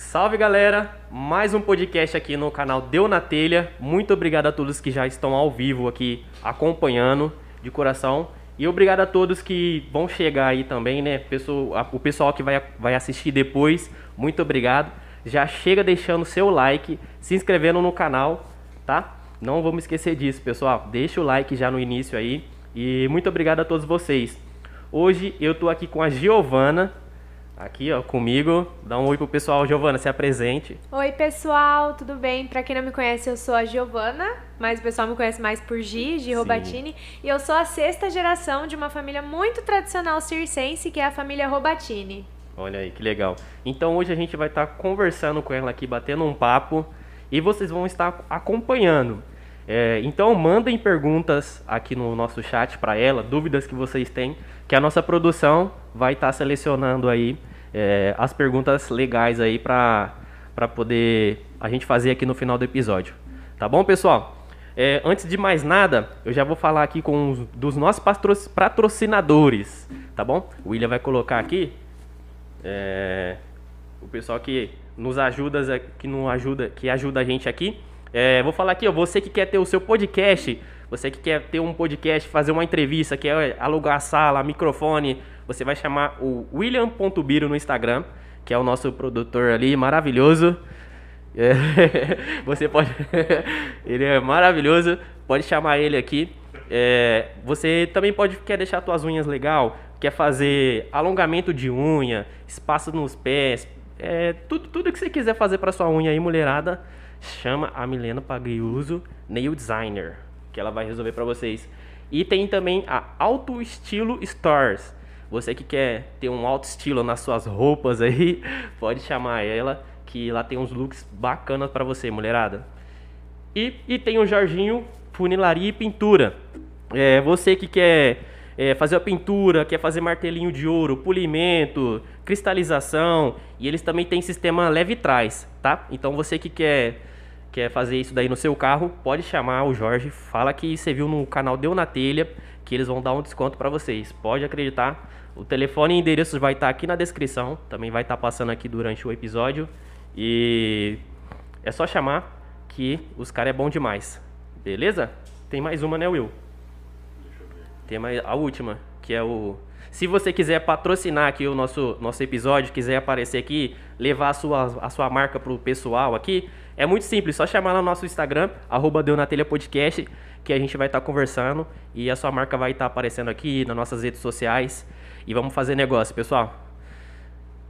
Salve galera, mais um podcast aqui no canal Deu na Telha. Muito obrigado a todos que já estão ao vivo aqui acompanhando de coração. E obrigado a todos que vão chegar aí também, né? O pessoal que vai, vai assistir depois, muito obrigado. Já chega deixando seu like, se inscrevendo no canal, tá? Não vamos esquecer disso, pessoal. Deixa o like já no início aí. E muito obrigado a todos vocês. Hoje eu tô aqui com a Giovana, aqui ó, comigo. Dá um oi pro pessoal, Giovana, se apresente. Oi pessoal, tudo bem? Pra quem não me conhece, eu sou a Giovana, mas o pessoal me conhece mais por Gi, Gi Robatini. E eu sou a sexta geração de uma família muito tradicional circense, que é a família Robatini. Olha aí, que legal. Então hoje a gente vai estar tá conversando com ela aqui, batendo um papo, e vocês vão estar acompanhando. É, então mandem perguntas aqui no nosso chat para ela, dúvidas que vocês têm, que a nossa produção vai estar tá selecionando aí é, as perguntas legais aí para poder a gente fazer aqui no final do episódio. Tá bom, pessoal? É, antes de mais nada, eu já vou falar aqui com os dos nossos patrocinadores, tá bom? O William vai colocar aqui é, o pessoal que nos ajuda, que não ajuda, que ajuda a gente aqui. É, vou falar aqui, ó, você que quer ter o seu podcast, você que quer ter um podcast, fazer uma entrevista, quer alugar a sala, microfone, você vai chamar o William.biro no Instagram, que é o nosso produtor ali, maravilhoso. É, você pode. ele é maravilhoso, pode chamar ele aqui. É, você também pode quer deixar suas unhas legal, quer fazer alongamento de unha, espaço nos pés, é, tudo, tudo que você quiser fazer para sua unha aí, mulherada chama a Milena Pagliuso Nail Designer, que ela vai resolver para vocês. E tem também a Auto Estilo Stores. Você que quer ter um alto estilo nas suas roupas aí, pode chamar ela, que lá tem uns looks bacanas para você, mulherada. E, e tem o Jorginho Funilaria e Pintura. É, você que quer é, fazer a pintura, quer fazer martelinho de ouro, polimento, cristalização, e eles também têm sistema leve trás, tá? Então você que quer quer fazer isso daí no seu carro, pode chamar o Jorge, fala que você viu no canal Deu na Telha, que eles vão dar um desconto para vocês. Pode acreditar. O telefone e endereço vai estar tá aqui na descrição, também vai estar tá passando aqui durante o episódio. E é só chamar que os caras é bom demais. Beleza? Tem mais uma, né, Will? Tem mais a última, que é o se você quiser patrocinar aqui o nosso, nosso episódio, quiser aparecer aqui, levar a sua, a sua marca pro pessoal aqui, é muito simples, só chamar lá no nosso Instagram, arroba Podcast, que a gente vai estar tá conversando e a sua marca vai estar tá aparecendo aqui nas nossas redes sociais e vamos fazer negócio, pessoal.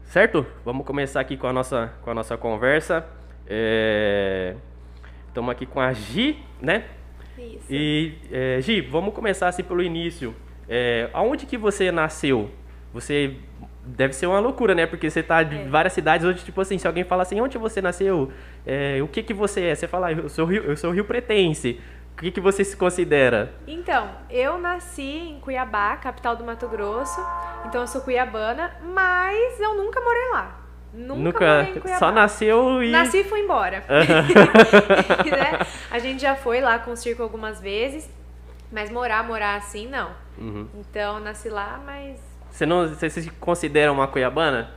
Certo? Vamos começar aqui com a nossa, com a nossa conversa. Estamos é... aqui com a Gi, né? Isso. E, é, Gi, vamos começar assim pelo início. É, aonde que você nasceu? Você deve ser uma loucura, né? Porque você tá de é. várias cidades hoje, tipo assim, se alguém fala assim, onde você nasceu? É, o que que você é? Você fala, eu sou Rio, eu sou Rio Pretense. O que, que você se considera? Então, eu nasci em Cuiabá, capital do Mato Grosso. Então eu sou cuiabana, mas eu nunca morei lá. Nunca, nunca morei em Cuiabá. Só nasceu e. Nasci e fui embora. né? A gente já foi lá com o circo algumas vezes, mas morar, morar assim, não. Uhum. Então nasci lá, mas você não, você se considera uma cuiabana?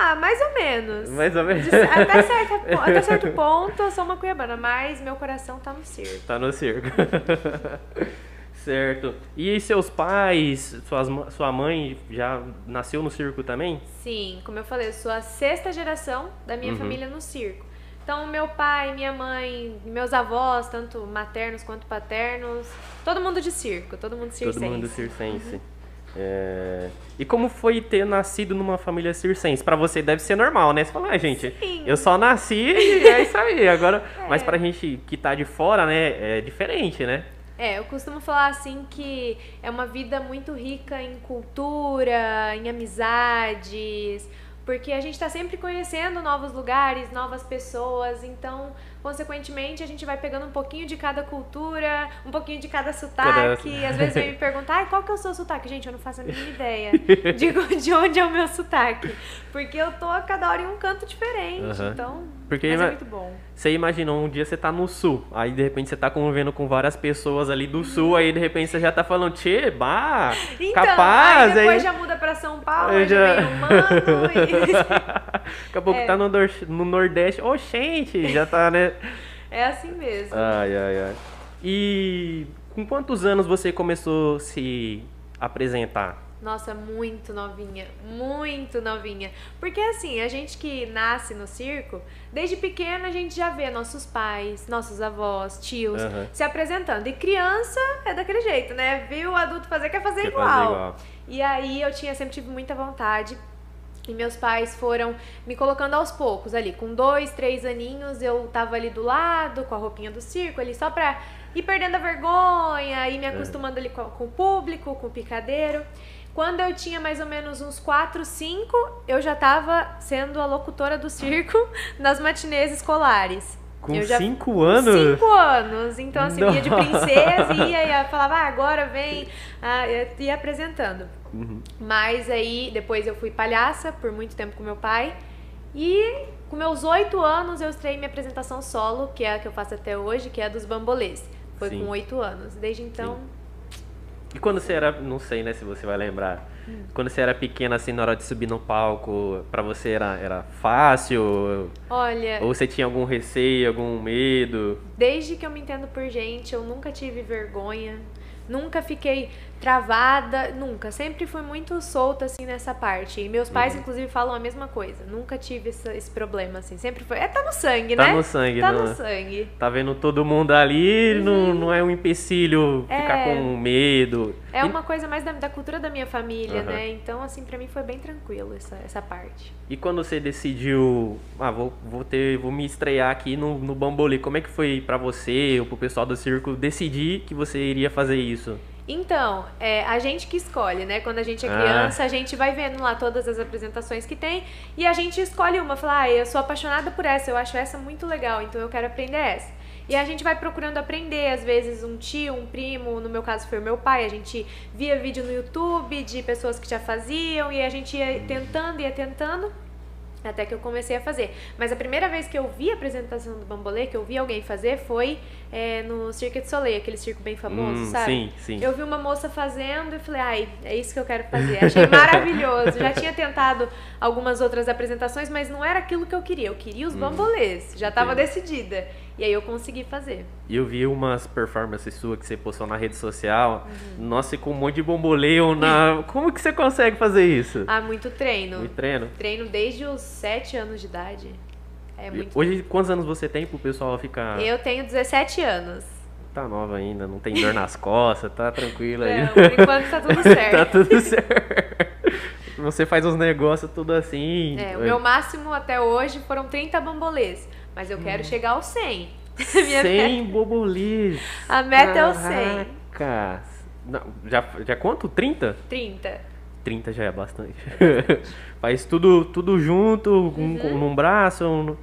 Ah, mais ou menos. Mais ou menos. De, até, certo, até certo ponto eu sou uma cuiabana, mas meu coração tá no circo. Tá no circo. certo. E seus pais, suas, sua mãe já nasceu no circo também? Sim, como eu falei, eu sou a sexta geração da minha uhum. família no circo. Então, meu pai, minha mãe, meus avós, tanto maternos quanto paternos, todo mundo de circo, todo mundo circense. Todo mundo circense. Uhum. É... E como foi ter nascido numa família circense? Para você deve ser normal, né? Você fala, ah, gente, Sim. eu só nasci e é isso aí. Agora, é. mas pra gente que tá de fora, né, é diferente, né? É, eu costumo falar assim que é uma vida muito rica em cultura, em amizades, porque a gente está sempre conhecendo novos lugares, novas pessoas, então Consequentemente, a gente vai pegando um pouquinho de cada cultura, um pouquinho de cada sotaque. Cada... Às vezes vem me perguntar, ah, qual que é o seu sotaque? Gente, eu não faço a mínima ideia de, de onde é o meu sotaque. Porque eu tô a cada hora em um canto diferente. Uhum. Então, Porque mas é muito bom. Você imaginou um dia você tá no sul, aí de repente você tá convivendo com várias pessoas ali do sul, aí de repente você já tá falando, tchê, bah, então, capaz. Aí depois aí... já muda pra São Paulo, aí já vem um mano. E... Daqui a pouco É. tá no, no Nordeste. Oxente, já tá, né? É assim mesmo. Ai, ai, ai. E com quantos anos você começou a se apresentar? Nossa, muito novinha, muito novinha. Porque assim, a gente que nasce no circo, desde pequena a gente já vê nossos pais, nossos avós, tios Aham. se apresentando. E criança é daquele jeito, né? Viu o adulto fazer, quer fazer Quer igual. fazer igual. E aí eu tinha sempre tive muita vontade. E meus pais foram me colocando aos poucos ali. Com dois, três aninhos, eu tava ali do lado, com a roupinha do circo, ali só pra ir perdendo a vergonha, ir me acostumando ali com, com o público, com o picadeiro. Quando eu tinha mais ou menos uns 4, 5, eu já tava sendo a locutora do circo nas matinês escolares. Com eu já cinco anos? Cinco anos. Então, assim, ia de princesa e ia, ia falava, ah, agora vem, ah, ia, apresentando. Uhum. Mas aí, depois eu fui palhaça por muito tempo com meu pai. E com meus oito anos eu estreiei minha apresentação solo, que é a que eu faço até hoje, que é a dos bambolês. Foi Sim. com oito anos. Desde então, E quando você era, não sei, né, se você vai lembrar. Hum. Quando você era pequena, assim, na hora de subir no palco, pra você era, era fácil? olha, Ou você tinha algum receio, algum medo? desde que eu me entendo por gente, eu nunca tive vergonha. Nunca fiquei travada, nunca. Sempre fui muito solta, assim, nessa parte. E meus pais, Uhum. inclusive, falam a mesma coisa. Nunca tive esse, esse problema, assim. Sempre foi. É, tá no sangue, Tá né? no sangue, Tá não no é? sangue. Tá vendo todo mundo ali, não, não é um empecilho ficar É. com medo. É uma coisa mais da, da cultura da minha família, Aham. né? Então, assim, pra mim foi bem tranquilo essa, essa parte. E quando você decidiu, ah, vou, vou ter, vou me estrear aqui no, no Bambolê, como é que foi pra você ou pro pessoal do circo decidir que você iria fazer isso? Então, é a gente que escolhe, né? Quando a gente é Ah. criança, a gente vai vendo lá todas as apresentações que tem e a gente escolhe uma. Fala, ah, eu sou apaixonada por essa, eu acho essa muito legal, então eu quero aprender essa. E a gente vai procurando aprender, às vezes um tio, um primo, no meu caso foi o meu pai, a gente via vídeo no YouTube de pessoas que já faziam e a gente ia tentando, ia tentando. Até que eu comecei a fazer. Mas a primeira vez que eu vi a apresentação do Bambolê, que eu vi alguém fazer, foi é, no Cirque du Soleil, aquele circo bem famoso, Hum, sabe? sim, sim. Eu vi uma moça fazendo e falei, ai, é isso que eu quero fazer. Achei maravilhoso. Já tinha tentado algumas outras apresentações, mas não era aquilo que eu queria. Eu queria os bambolês. Já estava decidida. E aí eu consegui fazer. E eu vi umas performances suas que você postou na rede social. Uhum. Nossa, e com um monte de bomboleio na. Como que você consegue fazer isso? Ah, muito treino. Muito treino. Treino desde os 7 anos de idade. É muito. Hoje, quantos anos você tem pro pessoal ficar. Eu tenho 17 anos. Tá nova ainda, não tem dor nas costas, tá tranquila aí. Não, por enquanto tá tudo certo. tá tudo certo. Você faz os negócios tudo assim. É, o meu máximo até hoje foram 30 bambolês. Mas eu quero chegar aos 100. Minha 100 bobolis. A meta é o 100. Caraca. Não, já, já quanto? 30? 30. 30 já é bastante. Faz tudo, tudo junto, um Uhum. com- num braço. Um...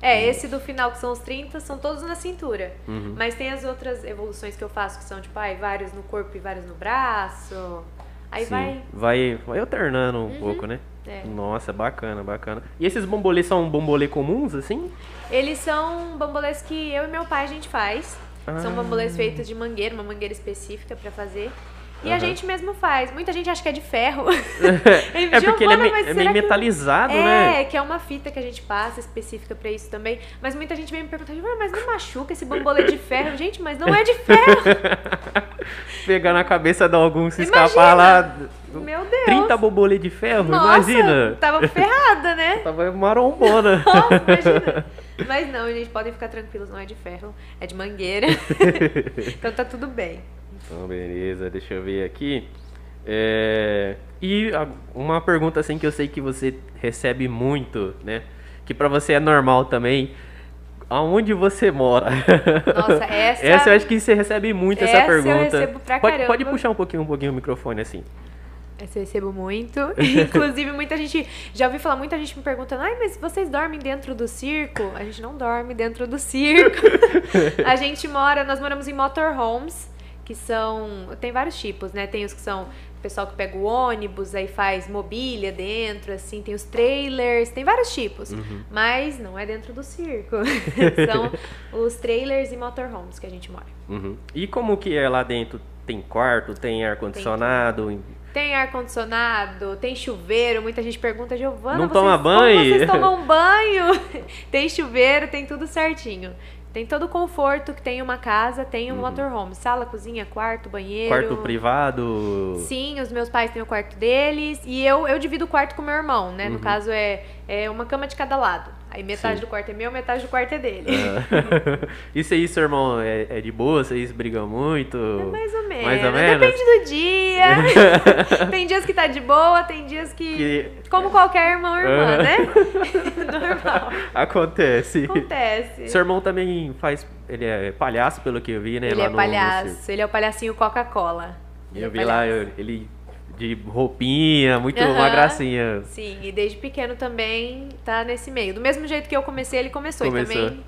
É, esse do final, que são os 30, são todos na cintura. Uhum. Mas tem as outras evoluções que eu faço, que são tipo, ai, vários no corpo e vários no braço. Aí Sim, vai. vai. Vai alternando um pouco, né? É. Nossa, bacana, bacana. E esses bombolês são bombolê comuns, assim? Eles são bambolês que eu e meu pai a gente faz. São Ah. bambolês feitos de mangueira, uma mangueira específica pra fazer. E a Aham. gente mesmo faz. Muita gente acha que é de ferro. é porque ele é, me- é meio que- metalizado, é, né? que é uma fita que a gente passa específica pra isso também. Mas muita gente vem me perguntar, "Ah, mas não machuca esse bambolê de ferro? Gente, mas não é de ferro. Pegar na cabeça de algum se Imagina! escapar lá. Meu Deus. 30 bombolê de ferro, Nossa, imagina. tava ferrada, né? Tava marombona. Nossa, imagina. Mas não, gente, podem ficar tranquilos, não é de ferro, é de mangueira. então tá tudo bem. Então, beleza, deixa eu ver aqui. É, E uma pergunta assim que eu sei que você recebe muito, né? Que pra você é normal também. Aonde você mora? Nossa, essa- Essa eu acho que você recebe muito essa, Essa eu pergunta. recebo pra pode, caramba. pode puxar um pouquinho, um pouquinho o microfone assim. Essa eu recebo muito. Inclusive, muita gente. Já ouvi falar, muita gente me perguntando: ai, mas vocês dormem dentro do circo? A gente não dorme dentro do circo. a gente mora, nós moramos em motorhomes, que são. Tem vários tipos, né? Tem os que são o pessoal que pega o ônibus, aí faz mobília dentro, assim, tem os trailers, tem vários tipos. Mas não é dentro do circo. são os trailers e motorhomes que a gente mora. Uhum. E como que é lá dentro? Tem quarto, tem ar-condicionado? Tem ar-condicionado, tem chuveiro. Muita gente pergunta, Giovana, Não vocês, toma banho? vocês tomam banho? tem chuveiro, tem tudo certinho. Tem todo o conforto que tem uma casa, tem um motorhome. Sala, cozinha, quarto, banheiro. Uhum. Quarto privado. Sim, os meus pais têm o quarto deles. E eu, eu divido o quarto com meu irmão, né? No caso, é, é uma cama de cada lado. Aí metade. Sim. do quarto é meu, metade do quarto é dele. Ah. Isso aí, seu irmão, é, é de boa? Vocês brigam muito? É mais ou menos. Mais ou menos? Depende do dia. tem dias que tá de boa, tem dias que. Que- Como qualquer irmão ou irmã, Aham. né? Normal. Acontece. Acontece. Seu irmão também faz. Ele é palhaço, pelo que eu vi, né? Ele lá é no- no palhaço. circo. ele é o palhacinho Coca-Cola. Eu é vi lá, palhaço. eu- ele de roupinha, muito Aham. uma gracinha. Sim, e desde pequeno também tá nesse meio. Do mesmo jeito que eu comecei, ele começou. Começou. E também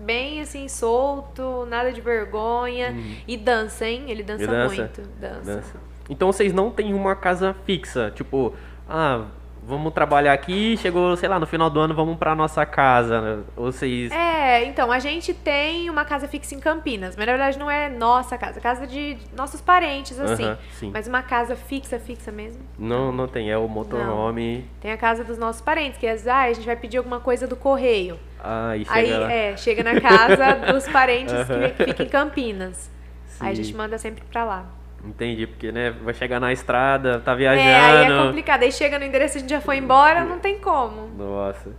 bem assim, solto, nada de vergonha. E dança, hein? Ele dança, dança? muito. Dança. Dança. Então vocês não têm uma casa fixa, tipo, ah, vamos trabalhar aqui, chegou, sei lá, no final do ano vamos pra nossa casa. né? Ou vocês. É, então, a gente tem uma casa fixa em Campinas, mas na verdade não é nossa casa, é casa de nossos parentes, assim. Aham, sim. Mas uma casa fixa, fixa mesmo. Não, não tem, é o motorhome. Tem a casa dos nossos parentes, que às vezes, ah, a gente vai pedir alguma coisa do correio. Ah, e chega Aí, lá. é, chega na casa dos parentes Aham. que fica em Campinas. Aí a Sim. gente manda sempre pra lá. Entendi, porque, né, vai chegar na estrada, tá É, aí é viajando. complicado. Aí chega no endereço, a gente já foi embora, não tem como. Nossa.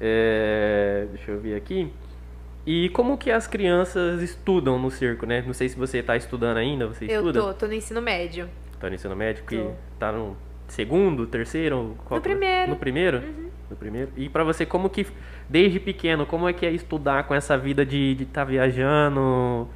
É, deixa eu ver aqui. E como que as crianças estudam no circo, né? Não sei se você tá estudando ainda, você Eu estuda? tô, tô no ensino médio. Tá no ensino médio? Que Tô. tá no segundo, terceiro? Qual No é? primeiro. Uhum. No primeiro? No primeiro. E pra você, como que, desde pequeno, como é que é estudar com essa vida de estar tá viajando?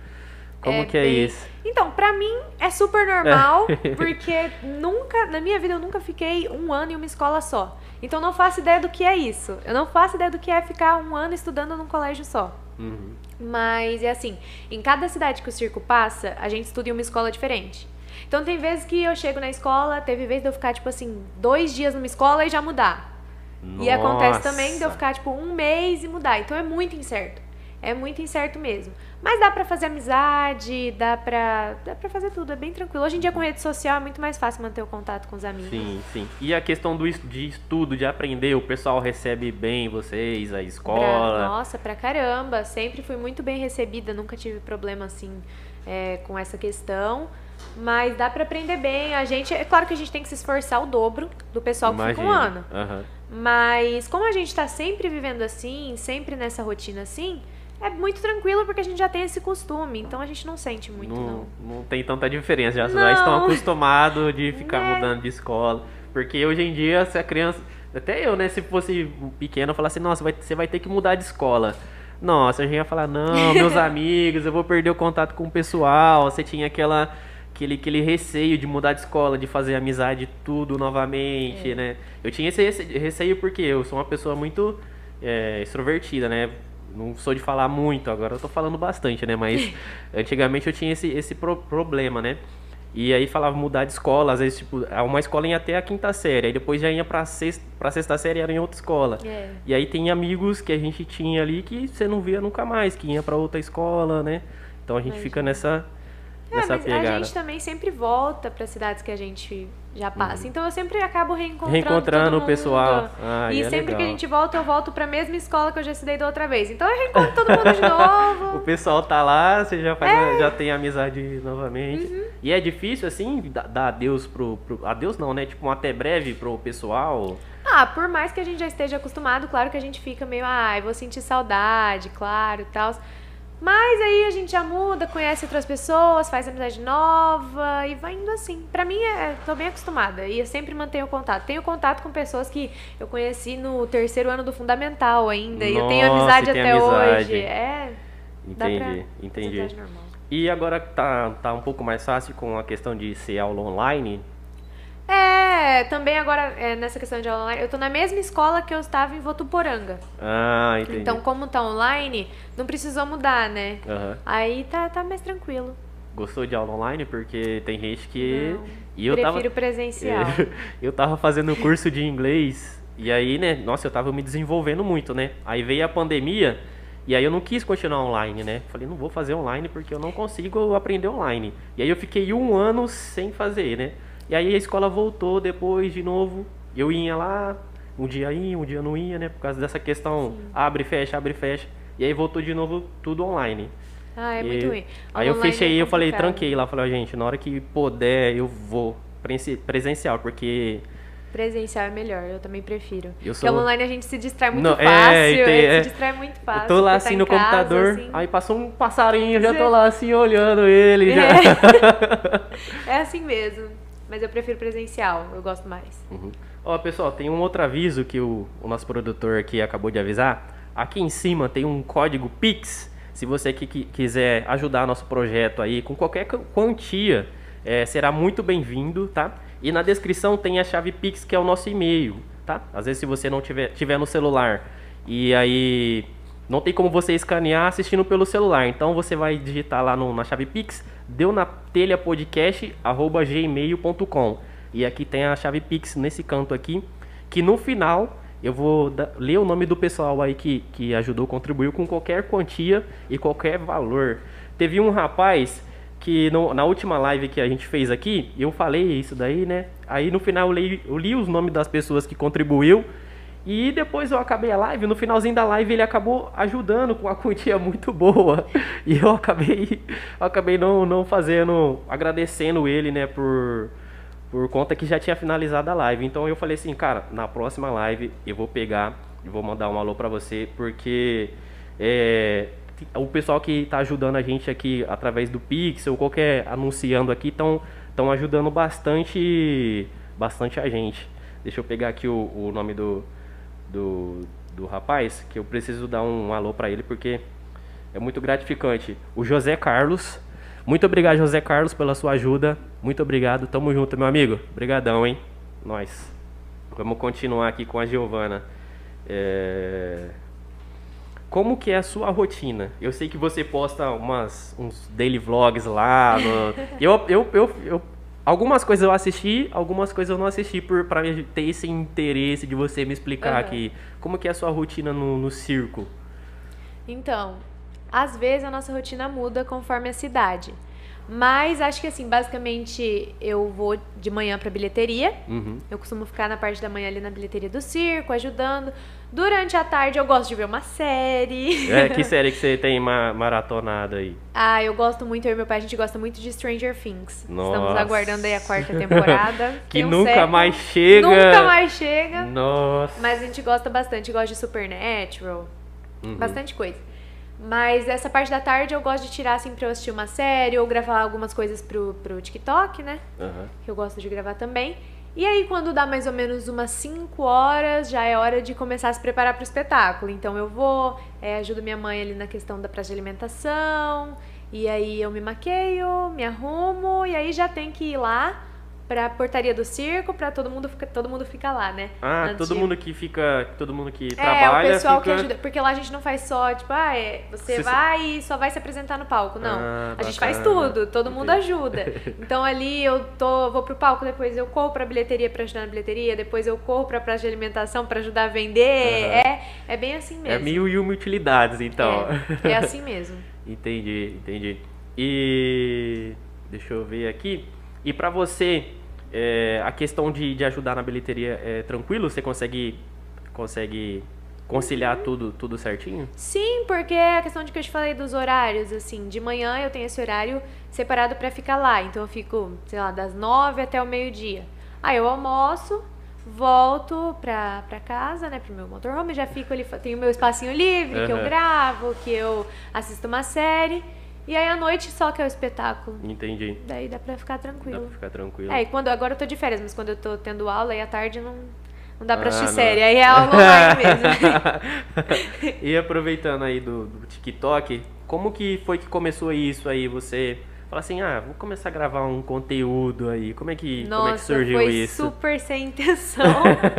Como É que é bem- isso? Então, pra mim é super normal, porque nunca, na minha vida eu nunca fiquei um ano em uma escola só. Então eu não faço ideia do que é isso. Eu não faço ideia do que é ficar um ano estudando num colégio só. Uhum. Mas é assim, em cada cidade que o circo passa, a gente estuda em uma escola diferente. Então tem vezes que eu chego na escola, teve vez de eu ficar, tipo assim, dois dias numa escola e já mudar. E acontece também de eu Nossa. ficar, tipo, um mês e mudar. Então é muito incerto. É muito incerto mesmo. Mas dá pra fazer amizade, dá pra, dá pra fazer tudo, é bem tranquilo. Hoje em dia com rede social é muito mais fácil manter o contato com os amigos. Sim, sim. E a questão do, de estudo, de aprender, o pessoal recebe bem vocês, a Pra- escola? nossa, pra caramba. Sempre fui muito bem recebida, nunca tive problema assim é, com essa questão. Mas dá pra aprender bem. A gente, é claro que a gente tem que se esforçar o dobro do pessoal que fica um ano. Aham. Mas como a gente tá sempre vivendo assim, sempre nessa rotina assim, é muito tranquilo porque a gente já tem esse costume. Então a gente não sente muito, não. Não, não tem tanta diferença, já, já estão acostumados de ficar Né? mudando de escola. Porque hoje em dia, se a criança. Até eu, né? Se fosse pequeno, eu falasse, nossa, vai, você vai ter que mudar de escola. Nossa, a gente ia falar, não, meus amigos, eu vou perder o contato com o pessoal. Você tinha aquela. Aquele, aquele receio de mudar de escola, de fazer amizade tudo novamente, É. né? Eu tinha esse rece- receio porque eu sou uma pessoa muito é, extrovertida, né? Não sou de falar muito, agora eu tô falando bastante, né? Mas antigamente eu tinha esse, esse pro- problema, né? E aí falava mudar de escola, às vezes, tipo, uma escola ia até a quinta série, aí depois já ia pra sexta, pra sexta série era em outra escola. É. E aí tem amigos que a gente tinha ali que você não via nunca mais, que ia pra outra escola, né? Então a gente fica nessa, É, nessa mas pegada. a gente também sempre volta para cidades que a gente já passa. Então eu sempre acabo reencontrando, Uhum. Reencontrando o pessoal. Ah, e é sempre legal. que a gente volta, eu volto para a mesma escola que eu já estudei da outra vez. Então eu reencontro todo mundo de O novo. pessoal tá lá, você já, faz, É. já tem amizade novamente. Uhum. E é difícil, assim, dar adeus pro, pro. Adeus não, né? Tipo, um até breve pro pessoal. Ah, por mais que a gente já esteja acostumado, claro que a gente fica meio, ai, vou sentir saudade, claro e tal. Mas aí a gente já muda, conhece outras pessoas, faz amizade nova e vai indo assim. Pra mim, é, tô bem acostumada e eu sempre mantenho contato. Tenho contato com pessoas que eu conheci no terceiro ano do fundamental ainda e eu tenho Nossa, amizade tem até amizade. hoje. É, Entendi, entendi. E agora tá, tá um pouco mais fácil com a questão de ser aula online. É, também agora, é, nessa questão de aula online, eu tô na mesma escola que eu estava em Votuporanga. Ah, entendi. Então, como tá online, não precisou mudar, né? Aham. Aí tá, tá mais tranquilo. Gostou de aula online? Porque tem gente que. Não, e eu Prefiro tava. presencial. eu tava fazendo curso de inglês. E aí, né? Nossa, eu tava me desenvolvendo muito, né? Aí veio a pandemia. E aí eu não quis continuar online, né? Falei, não vou fazer online porque eu não consigo aprender online. E aí eu fiquei um ano sem fazer, né? E aí a escola voltou depois de novo. Eu ia lá, um dia ia, um dia não ia, né? Por causa dessa questão Sim. abre, fecha, abre, fecha. E aí voltou de novo tudo online. Ah, é E muito ruim. Aí eu Online fechei, é eu falei, tranquei lá, falei, gente, na hora que puder eu vou presen- presencial, porque Presencial é melhor, eu também prefiro. Eu Porque sou- online a gente se distrai muito Não, é, fácil, e tem- é. se distrai muito fácil. eu tô lá tá assim em no casa, computador, assim. aí passou um passarinho, já tô lá assim olhando ele. Já. É assim mesmo. Mas eu prefiro presencial, eu gosto mais. Uhum. Ó, pessoal, tem um outro aviso que o, o nosso produtor aqui acabou de avisar. Aqui em cima tem um código Pix. Se você que, que quiser ajudar nosso projeto aí com qualquer qu- quantia, é, será muito bem-vindo, tá? E na descrição tem a chave Pix, que é o nosso e-mail, tá? Às vezes se você não tiver, tiver no celular e aí não tem como você escanear assistindo pelo celular. Então você vai digitar lá no- na chave Pix, deu na telha podcast, arroba gmail.com. E aqui tem a chave Pix nesse canto aqui, que no final eu vou ler o nome do pessoal aí que, que ajudou, contribuiu com qualquer quantia e qualquer valor. Teve um rapaz que no- na última live que a gente fez aqui, eu falei isso daí, né? Aí no final eu li, eu li os nomes das pessoas que contribuiu e depois eu acabei a live, no finalzinho da live ele acabou ajudando com uma quantia muito boa. E eu acabei, eu acabei não, não fazendo, agradecendo ele, né, por, por conta que já tinha finalizado a live. Então eu falei assim, cara, na próxima live eu vou pegar e vou mandar um alô pra você, porque é, o pessoal que tá ajudando a gente aqui através do Pix ou qualquer anunciando aqui estão estão ajudando bastante bastante a gente. Deixa eu pegar aqui o, o nome do, do, do rapaz, que eu preciso dar um, alô pra ele, porque é muito gratificante. O José Carlos. Muito obrigado, José Carlos, pela sua ajuda. Muito obrigado. Tamo junto, meu amigo. Obrigadão, hein? Nós. Vamos continuar aqui com a Giovana. É... Como que é a sua rotina? Eu sei que você posta umas, uns daily vlogs lá. no- Eu, eu, eu, eu- algumas coisas eu assisti, algumas coisas eu não assisti por para ter esse interesse de você me explicar Aham. aqui. Como que é a sua rotina no, no circo? Então, às vezes a nossa rotina muda conforme a cidade. Mas acho que assim, basicamente eu vou de manhã pra bilheteria. Uhum. Eu costumo ficar na parte da manhã ali na bilheteria do circo, ajudando. Durante a tarde eu gosto de ver uma série. É, que série que você tem ma maratonada aí? Ah, eu gosto muito, eu e meu pai, a gente gosta muito de Stranger Things. Estamos Nossa. aguardando aí a quarta temporada. Que um nunca século. mais chega. Nunca mais chega. Nossa. Mas a gente gosta bastante, gosta de Supernatural, Uhum. bastante coisa. Mas essa parte da tarde eu gosto de tirar assim pra eu assistir uma série ou gravar algumas coisas pro, pro TikTok, né? Aham. Que eu gosto de gravar também. E aí, quando dá mais ou menos umas 5 horas, já é hora de começar a se preparar pro espetáculo. Então eu vou, é, ajudo minha mãe ali na questão da praça de alimentação. E aí eu me maqueio, me arrumo, e aí já tem que ir lá pra portaria do circo, pra todo mundo ficar, todo mundo fica lá, né? Ah, Antes todo de- mundo que fica. Todo mundo que é, trabalha. o pessoal fica... que ajuda. Porque lá a gente não faz só, tipo, ah, é, você Você- vai e só vai se apresentar no palco. Não. Ah, a gente faz tudo, todo mundo ajuda. Então ali eu tô, vou pro palco, depois eu corro pra bilheteria pra ajudar na bilheteria, depois eu corro pra praça de alimentação pra ajudar a vender. Aham. É, é bem assim mesmo. É mil e uma utilidades, então. É, é assim mesmo. entendi, entendi. E. Deixa eu ver aqui. E pra você, é, a questão de, de ajudar na bilheteria é tranquilo? Você consegue. Consegue conciliar tudo, tudo certinho? Sim, porque é a questão de que eu te falei dos horários, assim, de manhã eu tenho esse horário separado pra ficar lá. Então eu fico, sei lá, das nove até o meio-dia. Aí eu almoço, volto pra, pra casa, né, pro meu motorhome, já fico ali, tenho meu espacinho livre, que eu gravo, que eu assisto uma série. E aí à noite só que é o espetáculo. Entendi. Daí dá pra ficar Dá tranquilo. pra ficar tranquilo. É, e quando agora eu tô de férias, mas quando eu tô tendo aula aí à tarde não, não dá pra Ah, assistir não. série. Aí é aula online mesmo. e aproveitando aí do, do TikTok, como que foi que começou isso aí? Você fala assim, ah, vou começar a gravar um conteúdo aí. Como é que, como é que Nossa, surgiu foi isso? super sem intenção.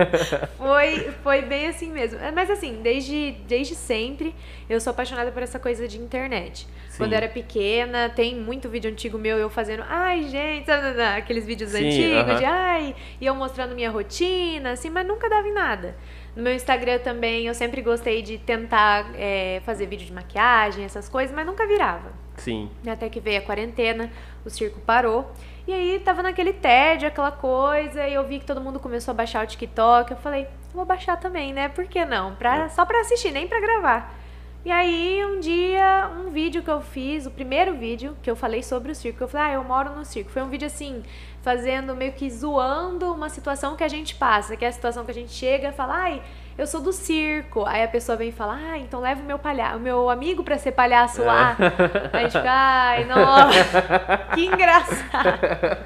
foi, foi bem assim mesmo. É, Mas assim, desde, desde sempre eu sou apaixonada por essa coisa de internet. Sim. Quando eu era pequena, tem muito vídeo antigo meu eu fazendo, ai gente, aqueles vídeos Sim, antigos aham. de ai, e eu mostrando minha rotina, assim, mas nunca dava em nada. No meu Instagram também, eu sempre gostei de tentar é, fazer vídeo de maquiagem, essas coisas, mas nunca virava. Sim. Até que veio a quarentena, o circo parou. E aí tava naquele tédio, aquela coisa, e eu vi que todo mundo começou a baixar o TikTok. Eu falei, vou baixar também, né? Por que não? Pra, só pra assistir, nem pra gravar. E aí, um dia, um vídeo que eu fiz, o primeiro vídeo que eu falei sobre o circo, eu falei, ah, eu moro no circo. Foi um vídeo assim, fazendo meio que zoando uma situação que a gente passa, que é a situação que a gente chega e fala, ai eu sou do circo. Aí a pessoa vem e fala, ah, então leva o meu, palha o meu amigo pra ser palhaço lá. É. Aí a gente fica, ai, nossa, que engraçado.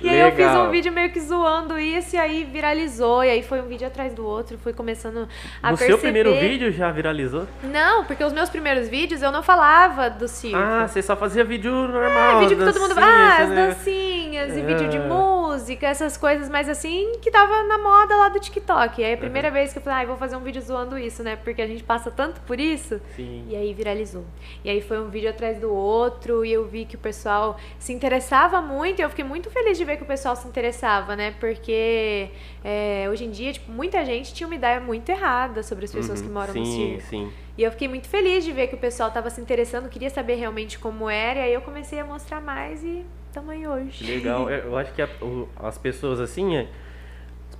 E aí Legal. eu fiz um vídeo meio que zoando isso e aí viralizou. E aí foi um vídeo atrás do outro, fui começando a no perceber... seu primeiro vídeo já viralizou? Não, porque os meus primeiros vídeos eu não falava do circo. Ah, você só fazia vídeo normal. É, vídeo que todo mundo... Ah, as né? dancinhas e vídeo de é. música, essas coisas, mas assim, que tava na moda lá do TikTok. E aí a primeira uhum. vez que eu falei, ah, vou fazer um vídeo zoando isso, né? Porque a gente passa tanto por isso. Sim. E aí viralizou. E aí foi um vídeo atrás do outro e eu vi que o pessoal se interessava muito e eu fiquei muito feliz de ver que o pessoal se interessava, né? Porque é, hoje em dia, tipo, muita gente tinha uma ideia muito errada sobre as pessoas uhum. que moram sim, no circo. Sim. E eu fiquei muito feliz de ver que o pessoal estava se interessando, queria saber realmente como era, e aí eu comecei a mostrar mais e aí hoje. Legal. Eu acho que a, as pessoas assim, é,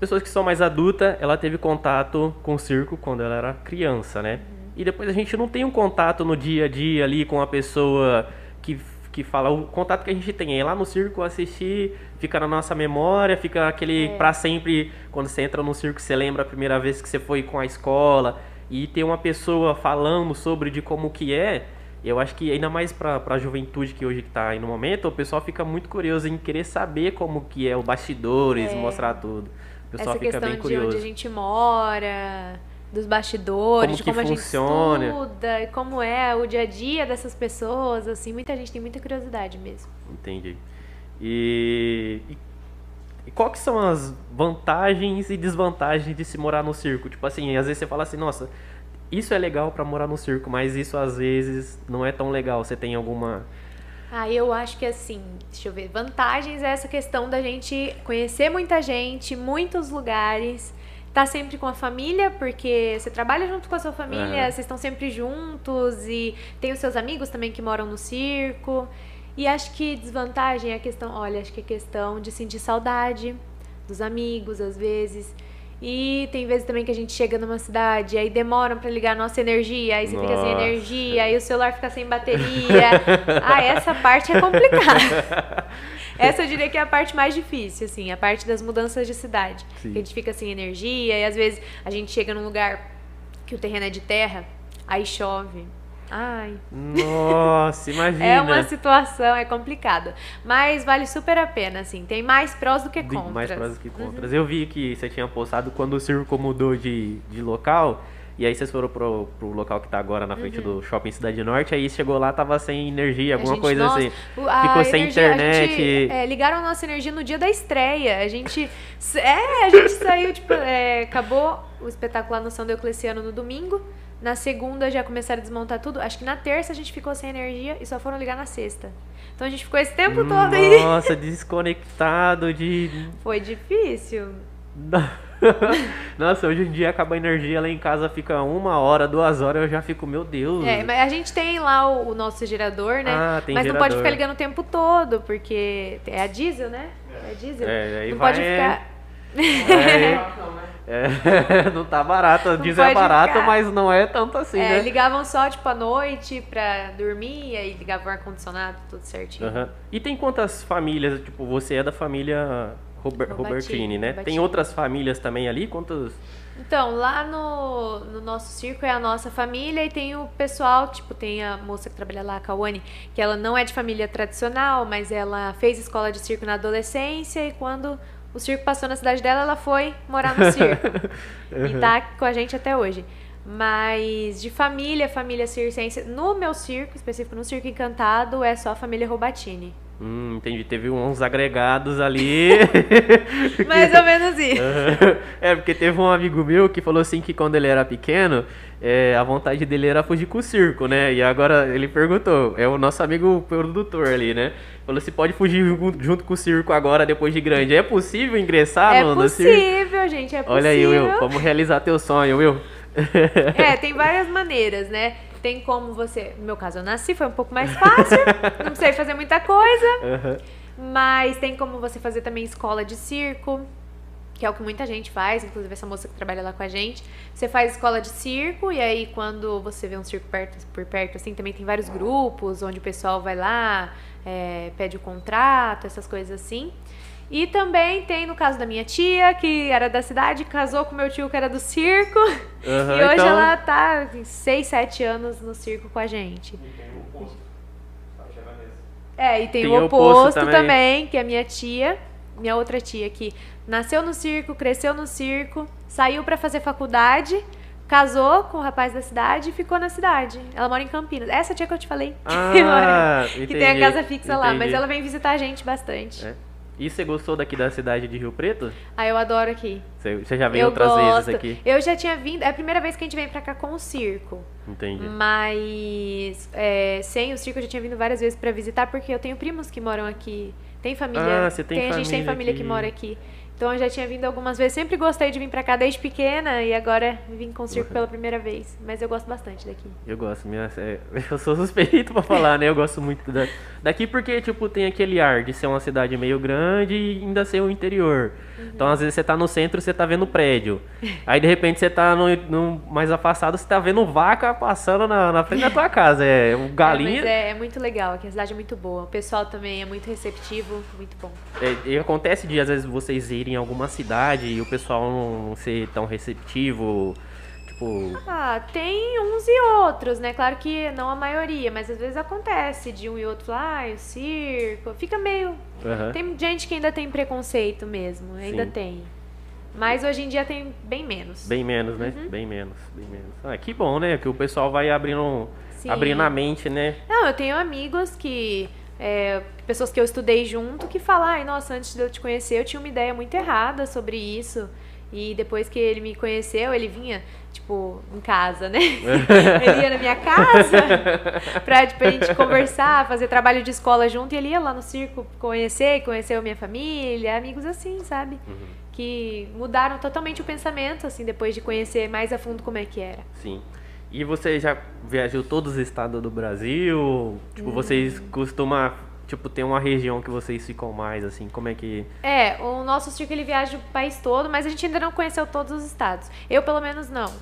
pessoas que são mais adultas, ela teve contato com o circo quando ela era criança, né? Uhum. E depois a gente não tem um contato no dia a dia ali com a pessoa que, que fala. O contato que a gente tem é lá no circo assistir, fica na nossa memória, fica aquele é. para sempre. Quando você entra no circo, você lembra a primeira vez que você foi com a escola e ter uma pessoa falando sobre de como que é. Eu acho que ainda mais para a juventude que hoje está aí no momento, o pessoal fica muito curioso em querer saber como que é o bastidores, é. mostrar tudo pessoal Essa fica bem curioso. de onde a gente mora, dos bastidores, como de como a gente estuda, e como é o dia a dia dessas pessoas, assim, muita gente tem muita curiosidade mesmo. Entendi. E, e, e qual que são as vantagens e desvantagens de se morar no circo? Tipo assim, às vezes você fala assim, nossa, isso é legal para morar no circo, mas isso às vezes não é tão legal. Você tem alguma ah, eu acho que assim, deixa eu ver, vantagens é essa questão da gente conhecer muita gente, muitos lugares, tá sempre com a família, porque você trabalha junto com a sua família, vocês estão sempre juntos e tem os seus amigos também que moram no circo. E acho que desvantagem é a questão, olha, acho que é questão de sentir saudade dos amigos, às vezes. E tem vezes também que a gente chega numa cidade, aí demoram para ligar a nossa energia, aí você nossa. fica sem energia, aí o celular fica sem bateria. ah, essa parte é complicada. essa eu diria que é a parte mais difícil, assim, a parte das mudanças de cidade. Que a gente fica sem energia, e às vezes a gente chega num lugar que o terreno é de terra, aí chove. Ai. Nossa, imagina. é uma situação, é complicado. Mas vale super a pena, assim. Tem mais prós do que contras. Mais prós do que contras. Uhum. Eu vi que você tinha postado quando o circo mudou de, de local. E aí vocês foram pro, pro local que tá agora na frente uhum. do Shopping Cidade Norte, aí chegou lá, tava sem energia, alguma gente, coisa nossa, assim. Ficou sem internet. A gente, é, ligaram a nossa energia no dia da estreia. A gente. É, a gente saiu, tipo, é, acabou o espetáculo lá no São Diocleciano no domingo. Na segunda já começaram a desmontar tudo. Acho que na terça a gente ficou sem energia e só foram ligar na sexta. Então a gente ficou esse tempo todo aí. Nossa, desconectado de. Foi difícil. Nossa, hoje em dia acaba a energia lá em casa, fica uma hora, duas horas, eu já fico, meu Deus. É, mas a gente tem lá o, o nosso gerador, né? Ah, tem mas gerador. não pode ficar ligando o tempo todo, porque é a diesel, né? É a diesel. É, não vai... pode ficar. É... É, não tá barato. Diz é barato, ficar. mas não é tanto assim, é, né? Ligavam só, tipo, à noite pra dormir, e aí ligavam o ar-condicionado, tudo certinho. Uhum. E tem quantas famílias? Tipo, você é da família Robert, Robertini, né? Robertini. Tem outras famílias também ali? Quantos? Então, lá no, no nosso circo é a nossa família e tem o pessoal, tipo, tem a moça que trabalha lá, a Kawane, que ela não é de família tradicional, mas ela fez escola de circo na adolescência e quando o circo passou na cidade dela, ela foi morar no circo. uhum. E tá com a gente até hoje. Mas de família, família circense, no meu circo, específico no Circo Encantado, é só a família Robatini. Hum, entendi. Teve uns agregados ali. Mais ou menos isso. é, porque teve um amigo meu que falou assim que quando ele era pequeno, é, a vontade dele era fugir com o circo, né? E agora ele perguntou, é o nosso amigo produtor ali, né? Falou se pode fugir junto com o circo agora, depois de grande. É possível ingressar é no, no circo? É possível, gente, é possível. Olha aí, Will, vamos realizar teu sonho, Will. é, tem várias maneiras, né? Tem como você. No meu caso, eu nasci, foi um pouco mais fácil. não precisei fazer muita coisa. Aham. Mas tem como você fazer também escola de circo, que é o que muita gente faz, inclusive essa moça que trabalha lá com a gente. Você faz escola de circo, e aí quando você vê um circo perto, por perto, assim, também tem vários grupos onde o pessoal vai lá, é, pede o contrato, essas coisas assim. E também tem no caso da minha tia, que era da cidade, casou com meu tio que era do circo. Aham, e hoje então- ela tá 6, 7 anos no circo com a gente. É, e tem, Tem o o oposto, oposto também. também. que é a minha tia, minha outra tia, que nasceu no circo, cresceu no circo, saiu pra fazer faculdade, casou com o rapaz da cidade e ficou na cidade. Ela mora em Campinas. Essa tia que eu te falei, que, Ah, mora- que tem a entendi, casa fixa lá, mas entendi. ela vem visitar a gente bastante. É. E você gostou daqui da cidade de Rio Preto? Ah, eu adoro aqui. Você, já veio eu outras gosto. vezes aqui? Eu já tinha vindo, é a primeira vez que a gente vem pra cá com o circo. Entendi. Mas é, sem o circo eu já tinha vindo várias vezes pra visitar, porque eu tenho primos que moram aqui. Tem família. Ah, você tem a gente tem família família que aqui. mora aqui. Então eu já tinha vindo algumas vezes. Sempre gostei de vir pra cá desde pequena e agora vim com o circo Uhum. pela primeira vez. Mas eu gosto bastante daqui. Eu gosto, minha, é, eu sou suspeito pra falar, né? Eu gosto muito da- daqui porque, tipo, tem aquele ar de ser uma cidade meio grande e ainda ser o interior. Então, às vezes, você tá no centro, você tá vendo prédio. Aí, de repente, você tá no, no mais afastado, você tá vendo vaca passando na, na frente da tua casa. É um galinha. É, mas é, é muito legal aqui. A cidade é muito boa. O pessoal também é muito receptivo, muito bom. É, e acontece de, às vezes, vocês irem em alguma cidade e o pessoal não ser tão receptivo. Tipo, Ah, tem uns e outros, né? Claro que não a maioria, mas às vezes acontece de um e outro falar, ah, o circo. Fica meio aham. Tem gente que ainda tem preconceito mesmo, ainda Sim. tem. Mas hoje em dia tem bem menos. Bem menos, né? Uhum. Bem menos, bem menos. Ah, que bom, né? Que o pessoal vai abrindo, Sim. abrindo a mente, né? Não, eu tenho amigos que. é, pessoas que eu estudei junto que falam, ai, nossa, antes de eu te conhecer, eu tinha uma ideia muito errada sobre isso. E depois que ele me conheceu, ele vinha, tipo, em casa, né? ele ia na minha casa pra, tipo, a gente conversar, fazer trabalho de escola junto, e ele ia lá no circo conhecer, conheceu a minha família, amigos assim, sabe? Que mudaram totalmente o pensamento, assim, depois de conhecer mais a fundo como é que era. Sim. E você já viajou todos os estados do Brasil? Tipo, vocês Hum. costumam, tipo, ter uma região que vocês ficam mais, assim? Como é que... É, o nosso circo ele viaja o país todo, mas a gente ainda não conheceu todos os estados. Eu, pelo menos, não.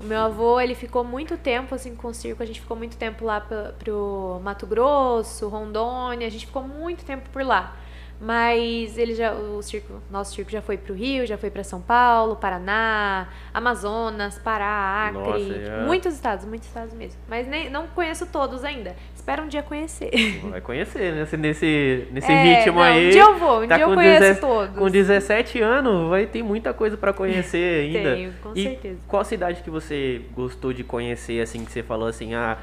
O meu avô, ele ficou muito tempo, assim, com o circo. A gente ficou muito tempo lá pro, pro Mato Grosso, Rondônia. A gente ficou muito tempo por lá. Mas ele já, o circo, nosso circo já foi pro Rio, já foi para São Paulo, Paraná, Amazonas, Pará, Acre. Nossa, é. Muitos estados, muitos estados mesmo. Mas nem, não conheço todos ainda. Espero um dia conhecer. Vai conhecer, né? Nesse, nesse, nesse É, ritmo não, aí. Um dia eu vou, um tá dia eu conheço 17 todos. Com 17 anos, vai ter muita coisa pra conhecer ainda. Tenho, com e certeza. qual cidade que você gostou de conhecer, assim, que você falou assim, ah,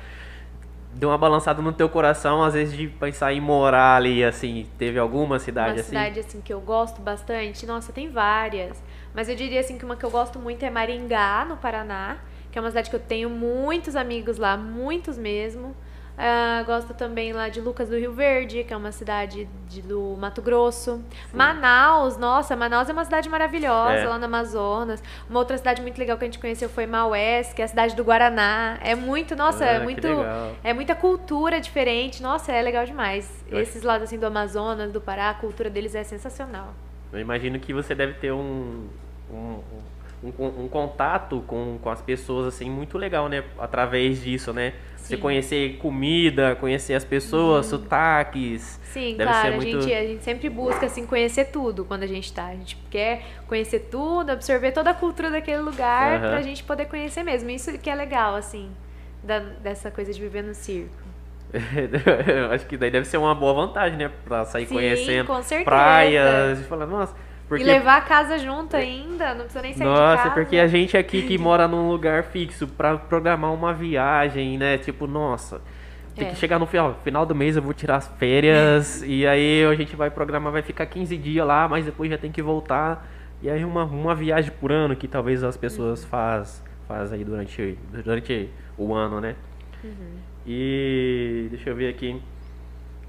deu uma balançada no teu coração, às vezes, de pensar em morar ali, assim, teve alguma cidade Uma assim? cidade assim que eu gosto bastante, nossa, tem várias. Mas eu diria assim que uma que eu gosto muito é Maringá, no Paraná, que é uma cidade que eu tenho muitos amigos lá, muitos mesmo. Ah, gosto também lá de Lucas do Rio Verde, que é uma cidade de- do Mato Grosso. Manaus, nossa, Manaus é uma cidade maravilhosa, É. lá no Amazonas. Uma outra cidade muito legal que a gente conheceu foi Maués, que é a cidade do Guaraná. É muito, nossa, Ah, é muito. É muita cultura diferente. Nossa, é legal demais. Eu acho- Esses lados assim do Amazonas, do Pará, a cultura deles é sensacional. Eu imagino que você deve ter um, um, um, um contato com, com as pessoas, assim, muito legal, né? Através disso, né? Você Sim. Uhum. conhecer comida, conhecer as pessoas, sotaques. Sim, Deve claro, ser a, muito- gente, a gente sempre busca assim conhecer tudo quando a gente tá. A gente quer conhecer tudo, absorver toda a cultura daquele lugar Aham. pra gente poder conhecer mesmo. Isso que é legal, assim, da- dessa coisa de viver no circo. Eu acho que daí deve ser uma boa vantagem, né? Pra sair Sim, conhecendo praias e falar, nossa, porque. E levar a casa junto ainda, não precisa nem sair de Nossa, casa. porque a gente aqui que mora num lugar fixo pra programar uma viagem, né? Tipo, nossa, tem É. que chegar no final, final do mês eu vou tirar as férias e aí a gente vai programar, vai ficar 15 dias lá, mas depois já tem que voltar. E aí uma, uma viagem por ano que talvez as pessoas Uhum. faz, faz aí durante, durante o ano, né? Uhum. E deixa eu ver aqui.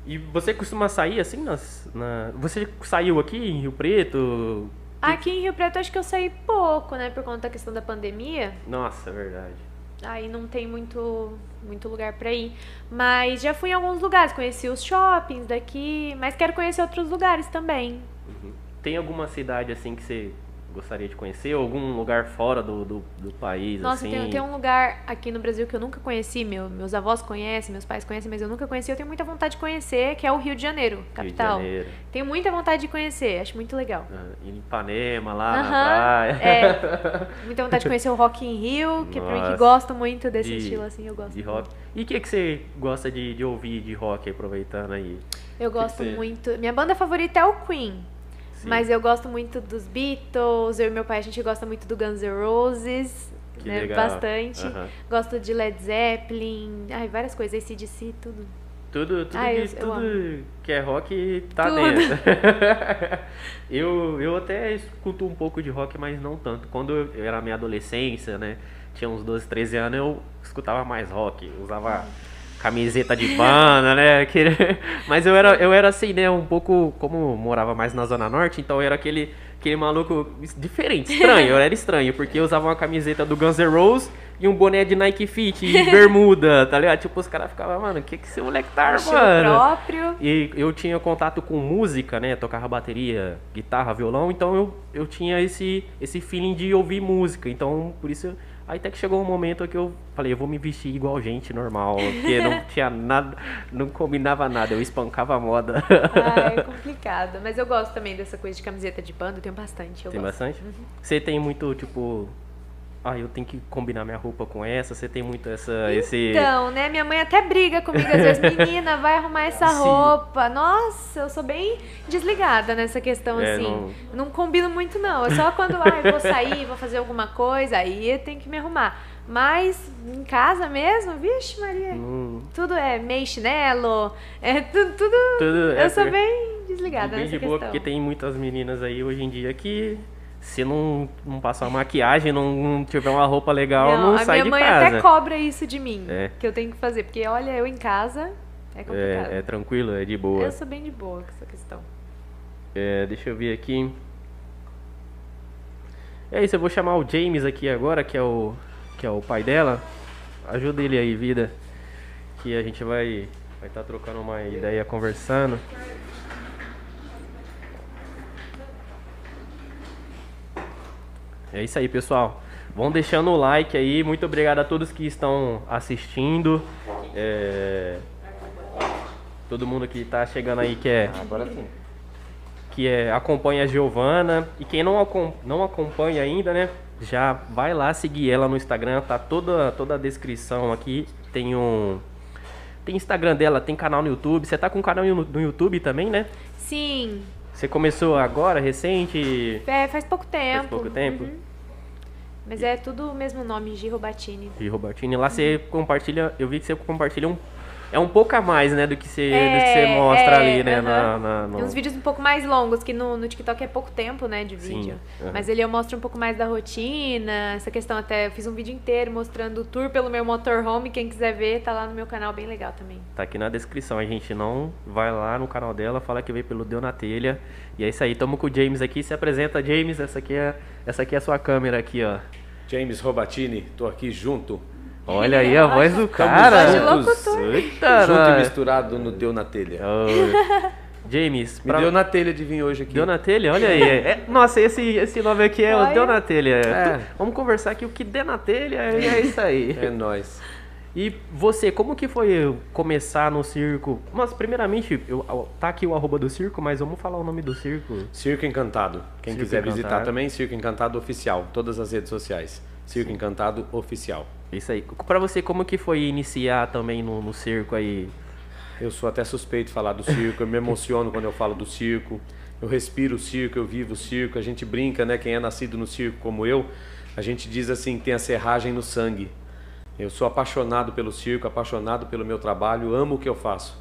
E você costuma sair assim nas, na... Você saiu aqui em Rio Preto? Aqui em Rio Preto acho que eu saí pouco, né, por conta da questão da pandemia. Nossa, é verdade. aí não tem muito, muito lugar para ir. Mas já fui em alguns lugares, conheci os shoppings daqui, mas quero conhecer outros lugares também. Uhum. Tem alguma cidade assim que você gostaria de conhecer? Algum lugar fora do, do, do país? Nossa, assim? tem, tem um lugar aqui no Brasil que eu nunca conheci, meu, meus avós conhecem, meus pais conhecem, mas eu nunca conheci. Eu tenho muita vontade de conhecer, que é o Rio de Janeiro, capital. Rio de Janeiro. Tenho muita vontade de conhecer, acho muito legal. Ah, em Ipanema, lá Aham, na praia. É, muita vontade de conhecer o Rock in Rio, que pra mim que Nossa. gosto muito desse De- estilo assim, eu gosto. De rock. E o que, que você gosta de, de ouvir de rock, aproveitando aí? Eu que gosto você- muito. Minha banda favorita é o Queen. Sim. Mas eu gosto muito dos Beatles, eu e meu pai a gente gosta muito do Guns N' Roses, Que né? legal. Bastante. Aham. Gosto de Led Zeppelin, ai, várias coisas, ACDC, tudo. Tudo, tudo, Ah, eu- que, eu tudo que é rock tá Tudo. dentro. eu, eu até escuto um pouco de rock, mas não tanto. Quando eu era minha adolescência, né? Tinha uns 12, 13 anos, eu escutava mais rock. Usava camiseta de banda, né? aquele- Mas eu era, eu era assim, né? Um pouco, como morava mais na Zona Norte, então eu era aquele, aquele maluco diferente, estranho. Eu era estranho, porque eu usava uma camiseta do Guns N' Roses e um boné de Nike Fit e bermuda, tá ligado? Tipo, os caras ficavam, mano, o que que esse moleque tá armando? próprio. E eu tinha contato com música, né? Tocava bateria, guitarra, violão, então eu, eu tinha esse, esse feeling de ouvir música. Então, por isso. Aí até que chegou um momento que eu falei, eu vou me vestir igual gente normal, porque não tinha nada, não combinava nada, eu espancava a moda. Ah, é complicado. Mas eu gosto também dessa coisa de camiseta de banda, eu tenho bastante. Eu tem gosto. bastante? Você tem muito, tipo. Ah, eu tenho que combinar minha roupa com essa, você tem muito essa. esse. Então, né? Minha mãe até briga comigo às vezes, menina, vai arrumar essa Sim. roupa. Nossa, eu sou bem desligada nessa questão, É, assim. não- Não... combino muito, não. É só quando ah, eu vou sair, vou fazer alguma coisa, aí eu tenho que me arrumar. Mas em casa mesmo, vixe, Maria, Hum, tudo é meio chinelo, é tudo. tudo... tudo, Eu é sou bem desligada bem nessa de boa, questão. porque tem muitas meninas aí hoje em dia que se não, não passar uma maquiagem, não, não tiver uma roupa legal, não, a sai minha de mãe casa. até cobra isso de mim, É. que eu tenho que fazer, porque olha, eu em casa é complicado. É, é tranquilo, é de boa. Eu sou bem de boa com essa questão. É, deixa eu ver aqui. É isso, eu vou chamar o James aqui agora, que é o, que é o pai dela. Ajuda ele aí, vida. Que a gente vai vai estar trocando uma ideia, conversando. É isso aí, pessoal. Vão deixando o like aí. Muito obrigado a todos que estão assistindo. É, Todo mundo que está chegando aí que é Agora sim. que é, acompanha a Giovana. E quem não, acom- não acompanha ainda, né? Já vai lá seguir ela no Instagram, tá toda, toda a descrição aqui. Tem um. Tem Instagram dela, tem canal no YouTube. Você tá com um canal no YouTube também, né? Sim, Você começou agora, recente? é, faz pouco tempo. pouco tempo? Uhum. Mas é tudo o mesmo nome, Giro Batini. Lá você compartilha. Eu vi que você compartilha um. É um pouco a mais, né? Do que você, do que você É, mostra é, ali, né? aham. na- na- no- Tem uns vídeos um pouco mais longos, que no, no TikTok é pouco tempo, né, de Sim, vídeo. aham. Mas ele eu mostro um pouco mais da rotina, essa questão até. Eu fiz um vídeo inteiro mostrando o tour pelo meu motorhome. Quem quiser ver, tá lá no meu canal, bem legal também. Tá aqui na descrição, a gente não vai lá no canal dela, fala que veio pelo Deu na Telha. E é isso aí, tamo com o James aqui, se apresenta, James, essa aqui é, essa aqui é a sua câmera aqui, ó. James Robatini, tô aqui junto. Olha aí a voz do cara. Voz. Eita, junto e nós. misturado no Deu na Telha. Ô, James, Me pra- deu na telha de vir hoje aqui. Deu na telha? Olha aí. É- nossa, esse, esse nome aqui é o. Deu na telha. É. Vamos conversar aqui o que der na telha e é isso aí. É nóis. E você, como que foi começar no circo? Mas primeiramente, eu, tá aqui o arroba do circo, mas vamos falar o nome do circo. Circo Encantado. Quem Circo quiser Encantado. visitar também, Circo Encantado Oficial. Todas as redes sociais. Circo Encantado Oficial. Isso aí. Pra você, como que foi iniciar também no, no circo aí? Eu sou até suspeito de falar do circo, eu me emociono quando eu falo do circo. Eu respiro o circo, eu vivo o circo, a gente brinca, né? Quem é nascido no circo como eu, a gente diz assim, tem a serragem no sangue. Eu sou apaixonado pelo circo, apaixonado pelo meu trabalho, amo o que eu faço.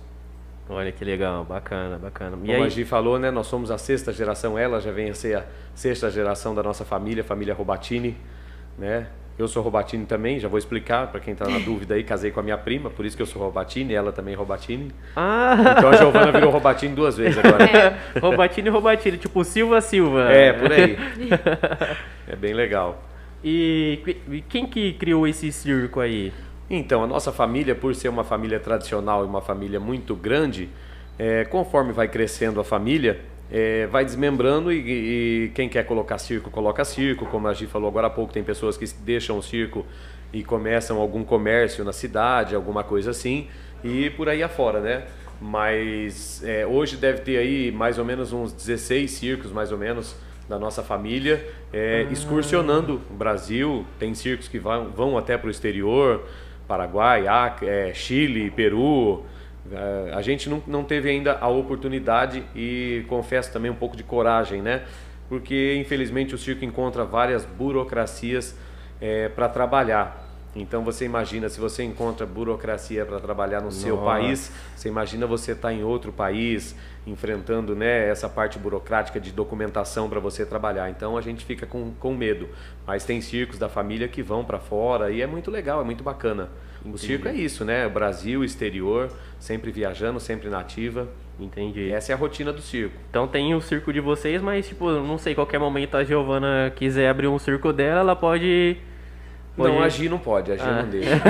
Olha que legal, bacana, bacana. E Como a aí, Gi falou, né? Nós somos a sexta geração, ela já vem a ser a sexta geração da nossa família, família Robatini, né? Eu sou Robatini também, já vou explicar para quem está na dúvida aí, casei com a minha prima, por isso que eu sou Robatini, ela também é Robatini. Ah, Então a Giovana virou Robatini duas vezes agora. Robatini, Robatini, tipo Silva Silva. É, por aí. É bem legal. E e quem que criou esse circo aí? Então, a nossa família, por ser uma família tradicional e uma família muito grande, é, conforme vai crescendo a família, é, vai desmembrando e, e quem quer colocar circo, coloca circo. Como a Gi falou agora há pouco, tem pessoas que deixam o circo e começam algum comércio na cidade, alguma coisa assim, e por aí afora, né? Mas é, hoje deve ter aí mais ou menos uns 16 circos, mais ou menos, da nossa família, é, Ah. excursionando o Brasil. Tem circos que vão, vão até para o exterior, Paraguai, Acre, é, Chile, Peru. É, a gente não, não teve ainda a oportunidade e confesso também um pouco de coragem, né? Porque infelizmente o circo encontra várias burocracias para trabalhar. Então você imagina, se você encontra burocracia para trabalhar no seu Nossa. país, você imagina você estar em outro país, enfrentando né, essa parte burocrática de documentação para você trabalhar. Então a gente fica com, com medo. Mas tem circos da família que vão para fora e é muito legal, é muito bacana. O circo é isso, né? Brasil, exterior, sempre viajando, sempre nativa. Entendi. Essa é a rotina do circo. Então tem o circo de vocês, mas tipo, não sei, qualquer momento a Giovana quiser abrir um circo dela, ela pode. Não, a Gi não pode, a Gi Ah. não deixa.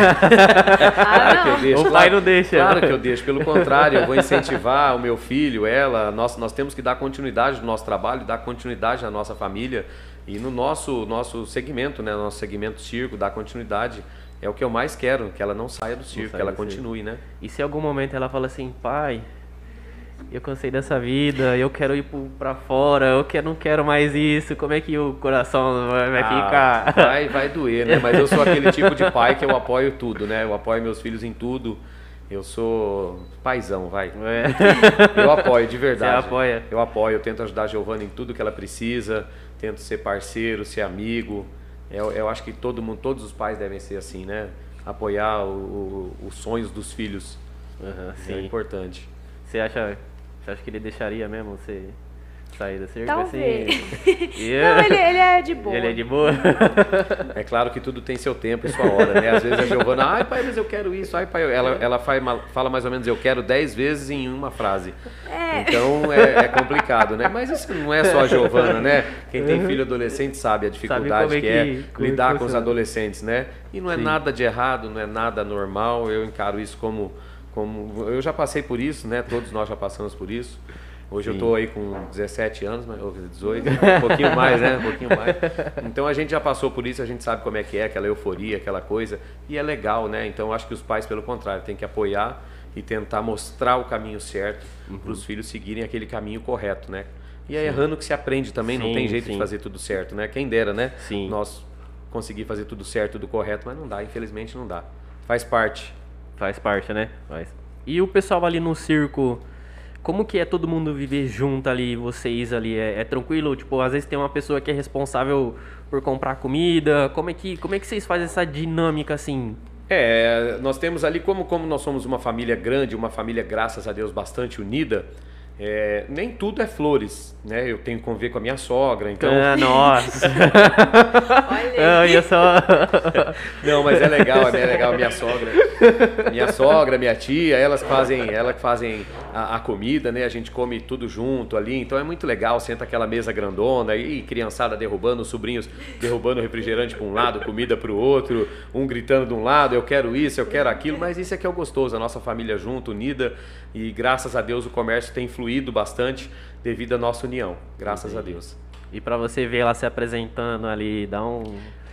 Ah, que eu deixo. O pai claro- não deixa. Claro que eu deixo. Pelo contrário, eu vou incentivar o meu filho, ela. Nós, nós temos que dar continuidade no nosso trabalho, dar continuidade na nossa família e no nosso, nosso segmento, né? Nosso segmento circo, dar continuidade. É o que eu mais quero, que ela não saia do circo, saia que ela circo. continue, né? E se em algum momento ela fala assim, pai, eu cansei dessa vida, eu quero ir pra fora, eu que- não quero mais isso, como é que o coração vai, vai Ah, ficar? Vai, vai doer, né? Mas eu sou aquele tipo de pai que eu apoio tudo, né? Eu apoio meus filhos em tudo. Eu sou paizão, vai. É. Eu apoio, de verdade. Você apoia? Eu apoio, eu tento ajudar a Giovana em tudo que ela precisa, tento ser parceiro, ser amigo. Eu, eu acho que todo mundo, todos os pais devem ser assim, né? Apoiar o- o- os sonhos dos filhos. Isso é importante. Você acha, você acha que ele deixaria mesmo você sair do circo Talvez. assim? E- Não, ele, ele é de boa. Ele é de boa? É claro que tudo tem seu tempo e sua hora, né? Às vezes a Giovana, ai pai, mas eu quero isso, ai pai, ela, ela faz ma- fala mais ou menos eu quero dez vezes em uma frase. É. Então é, é complicado, né? Mas isso não é só a Giovana, né? Quem tem filho adolescente sabe a dificuldade como é que, é que- é que lidar com os adolescentes, né? E não é Sim. nada de errado, não é nada normal, eu encaro isso como, como. Eu já passei por isso, né? Todos nós já passamos por isso. Hoje eu Sim. tô aí com 17 anos, mas- ou 18, um pouquinho mais, né? Um pouquinho mais. Então a gente já passou por isso, a gente sabe como é que é, aquela euforia, aquela coisa. E é legal, né? Então eu acho que os pais, pelo contrário, têm que apoiar e tentar mostrar o caminho certo Uhum. para os filhos seguirem aquele caminho correto, né? E é errando que se aprende também, não Sim, tem jeito sim. de fazer tudo certo, né? Quem dera, né? Sim. Nós conseguir fazer tudo certo, tudo correto, mas não dá, infelizmente não dá. Faz parte. Faz parte, né? Faz. E o pessoal ali no circo, como que é todo mundo viver junto ali, vocês ali? É, é tranquilo? Tipo, às vezes tem uma pessoa que é responsável por comprar comida. Como é que, como é que vocês fazem essa dinâmica assim? É, nós temos ali, como, como nós somos uma família grande, uma família, graças a Deus, bastante unida, é, nem tudo é flores, né? Eu tenho que conviver com a minha sogra, então... Ah, nossa! Olha aí. Olha só! Não, mas é legal, é legal minha sogra. Minha sogra, minha tia, elas fazem, ela que fazem a, a comida, né? A gente come tudo junto ali, então é muito legal, senta aquela mesa grandona e criançada derrubando, os sobrinhos derrubando refrigerante para um lado, comida para o outro, um gritando de um lado, eu quero isso, eu quero aquilo, mas isso é que é o gostoso, a nossa família junto, unida, e graças a Deus o comércio tem fluído bastante devido à nossa união, graças a Deus. E pra você ver ela se apresentando ali, dá um.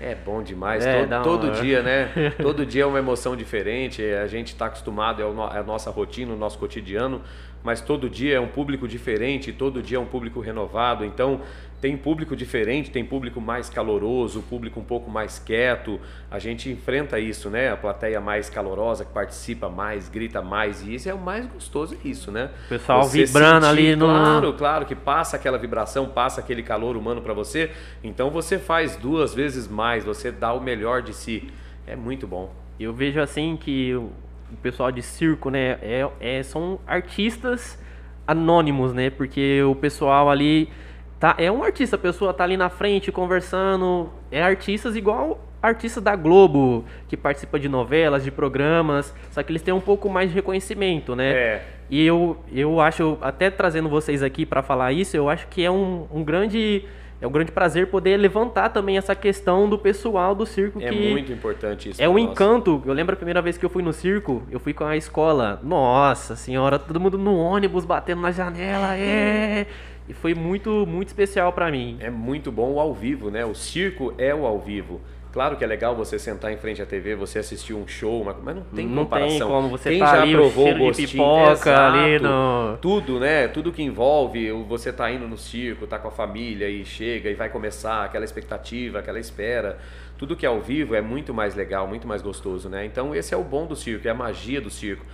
É bom demais. É, todo todo dia, né? todo dia é uma emoção diferente. A gente está acostumado, é, no- é a nossa rotina, o nosso cotidiano. Mas todo dia é um público diferente, todo dia é um público renovado. Então, tem público diferente, tem público mais caloroso, público um pouco mais quieto. A gente enfrenta isso, né? A plateia mais calorosa, que participa mais, grita mais. E isso é o mais gostoso, é isso, né? O pessoal Você vibrando ali no- Claro, claro, que passa aquela vibração, passa aquele calor humano para você. Então você faz duas vezes mais, você dá o melhor de si. É muito bom. Eu vejo assim que o o pessoal de circo, né, é, é- são artistas anônimos, né? Porque o pessoal ali tá é um artista, a pessoa tá ali na frente conversando, é artistas igual artistas da Globo que participa de novelas, de programas, só que eles têm um pouco mais de reconhecimento, né? É. E eu, eu acho, até trazendo vocês aqui para falar isso, eu acho que é um, um grande é um grande prazer poder levantar também essa questão do pessoal do circo. É muito importante isso. É um encanto. Eu lembro a primeira vez que eu fui no circo, eu fui com a escola. Nossa senhora, todo mundo no ônibus batendo na janela, é. E foi muito, muito especial pra mim. É muito bom o ao vivo, né? O circo é o ao vivo. Claro que é legal você sentar em frente à TV, você assistir um show, mas não tem Não comparação. tem como você Quem tá já ali, o provou gostinho, pipoca ali exato. no- Tudo, né? Tudo que envolve, o- você tá indo no circo, tá com a família e chega e vai começar, aquela expectativa, aquela espera. Tudo que é ao vivo é muito mais legal, muito mais gostoso, né? Então esse é o bom do circo, é a magia do circo.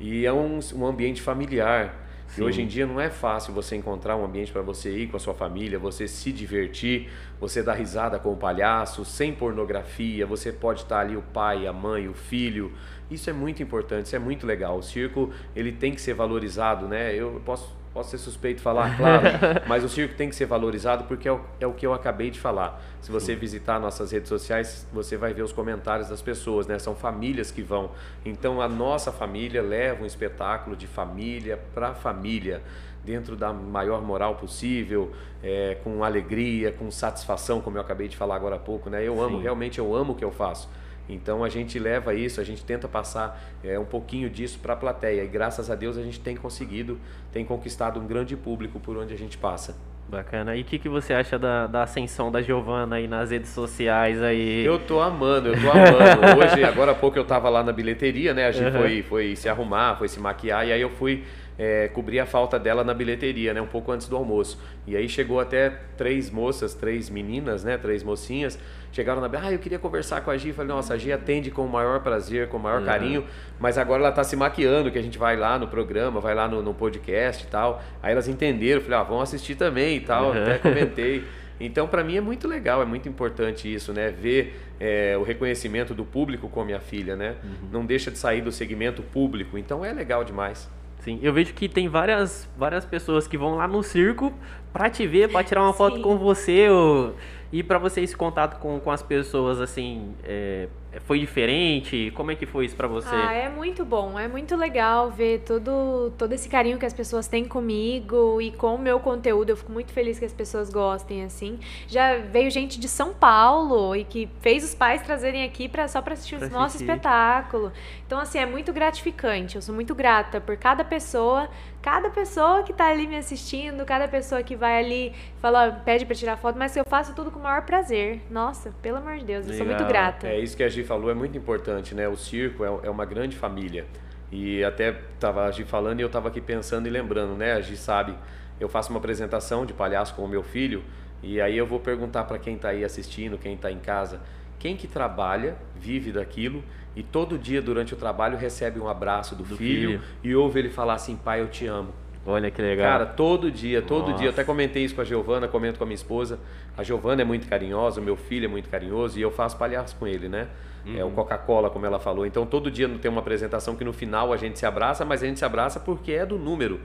E é um, um ambiente familiar. E hoje em dia não é fácil você encontrar um ambiente para você ir com a sua família, você se divertir, você dar risada com o palhaço, sem pornografia, você pode estar ali o pai, a mãe, o filho. Isso é muito importante, isso é muito legal. O circo, ele tem que ser valorizado, né? Eu posso, posso ser suspeito falar, claro, mas o circo tem que ser valorizado porque é o, é o que eu acabei de falar. Se você visitar nossas redes sociais, você vai ver os comentários das pessoas, né? São famílias que vão. Então a nossa família leva um espetáculo de família para família, dentro da maior moral possível, é, com alegria, com satisfação, como eu acabei de falar agora há pouco, né? Eu amo, Sim. realmente eu amo o que eu faço. Então a gente leva isso, a gente tenta passar é, um pouquinho disso para a plateia e graças a Deus a gente tem conseguido, tem conquistado um grande público por onde a gente passa. Bacana. E o que, que você acha da, da ascensão da Giovana aí nas redes sociais aí? Eu tô amando, eu tô amando. Hoje, agora há pouco eu tava lá na bilheteria, né? A gente Uhum. foi, foi se arrumar, foi se maquiar, e aí eu fui é, cobrir a falta dela na bilheteria, né? Um pouco antes do almoço. E aí chegou até três moças, três meninas, né? Três mocinhas. Chegaram na ah, eu queria conversar com a Gi. Falei, nossa, a Gi atende com o maior prazer, com o maior Uhum. carinho, mas agora ela tá se maquiando, que a gente vai lá no programa, vai lá no, no podcast e tal. Aí elas entenderam, falei, ah, vão assistir também e tal. Uhum. Até comentei. Então, para mim é muito legal, é muito importante isso, né? Ver é, o reconhecimento do público com a minha filha, né? Uhum. Não deixa de sair do segmento público. Então é legal demais. Sim, eu vejo que tem várias, várias pessoas que vão lá no circo pra te ver, pra tirar uma foto Sim. com você. Ou, e pra você esse contato com, com as pessoas, assim, é, foi diferente? Como é que foi isso pra você? Ah, é muito bom, é muito legal ver todo, todo esse carinho que as pessoas têm comigo e com o meu conteúdo. Eu fico muito feliz que as pessoas gostem, assim. Já veio gente de São Paulo e que fez os pais trazerem aqui pra, só pra assistir o Pra nosso assistir. espetáculo. Então, assim, é muito gratificante. Eu sou muito grata por cada pessoa, cada pessoa que tá ali me assistindo, cada pessoa que vai ali fala, pede pra tirar foto, mas eu faço tudo com o maior prazer. Nossa, pelo amor de Deus, eu sou muito grata. É isso que a Gi falou, é muito importante, né? O circo é, é uma grande família. E até tava a Gi falando e eu tava aqui pensando e lembrando, né? A Gi sabe, eu faço uma apresentação de palhaço com o meu filho e aí eu vou perguntar para quem tá aí assistindo, quem tá em casa, quem que trabalha, vive daquilo e todo dia durante o trabalho recebe um abraço do, Do filho, filho. e ouve ele falar assim, pai, eu te amo. Olha que legal. Cara, todo dia, todo Nossa. dia. Eu até comentei isso com a Giovana, comento com a minha esposa. A Giovana é muito carinhosa, o meu filho é muito carinhoso e eu faço palhaço com ele, né? É Uhum. o Coca-Cola, como ela falou. Então todo dia tem uma apresentação que no final a gente se abraça, mas a gente se abraça porque é do número.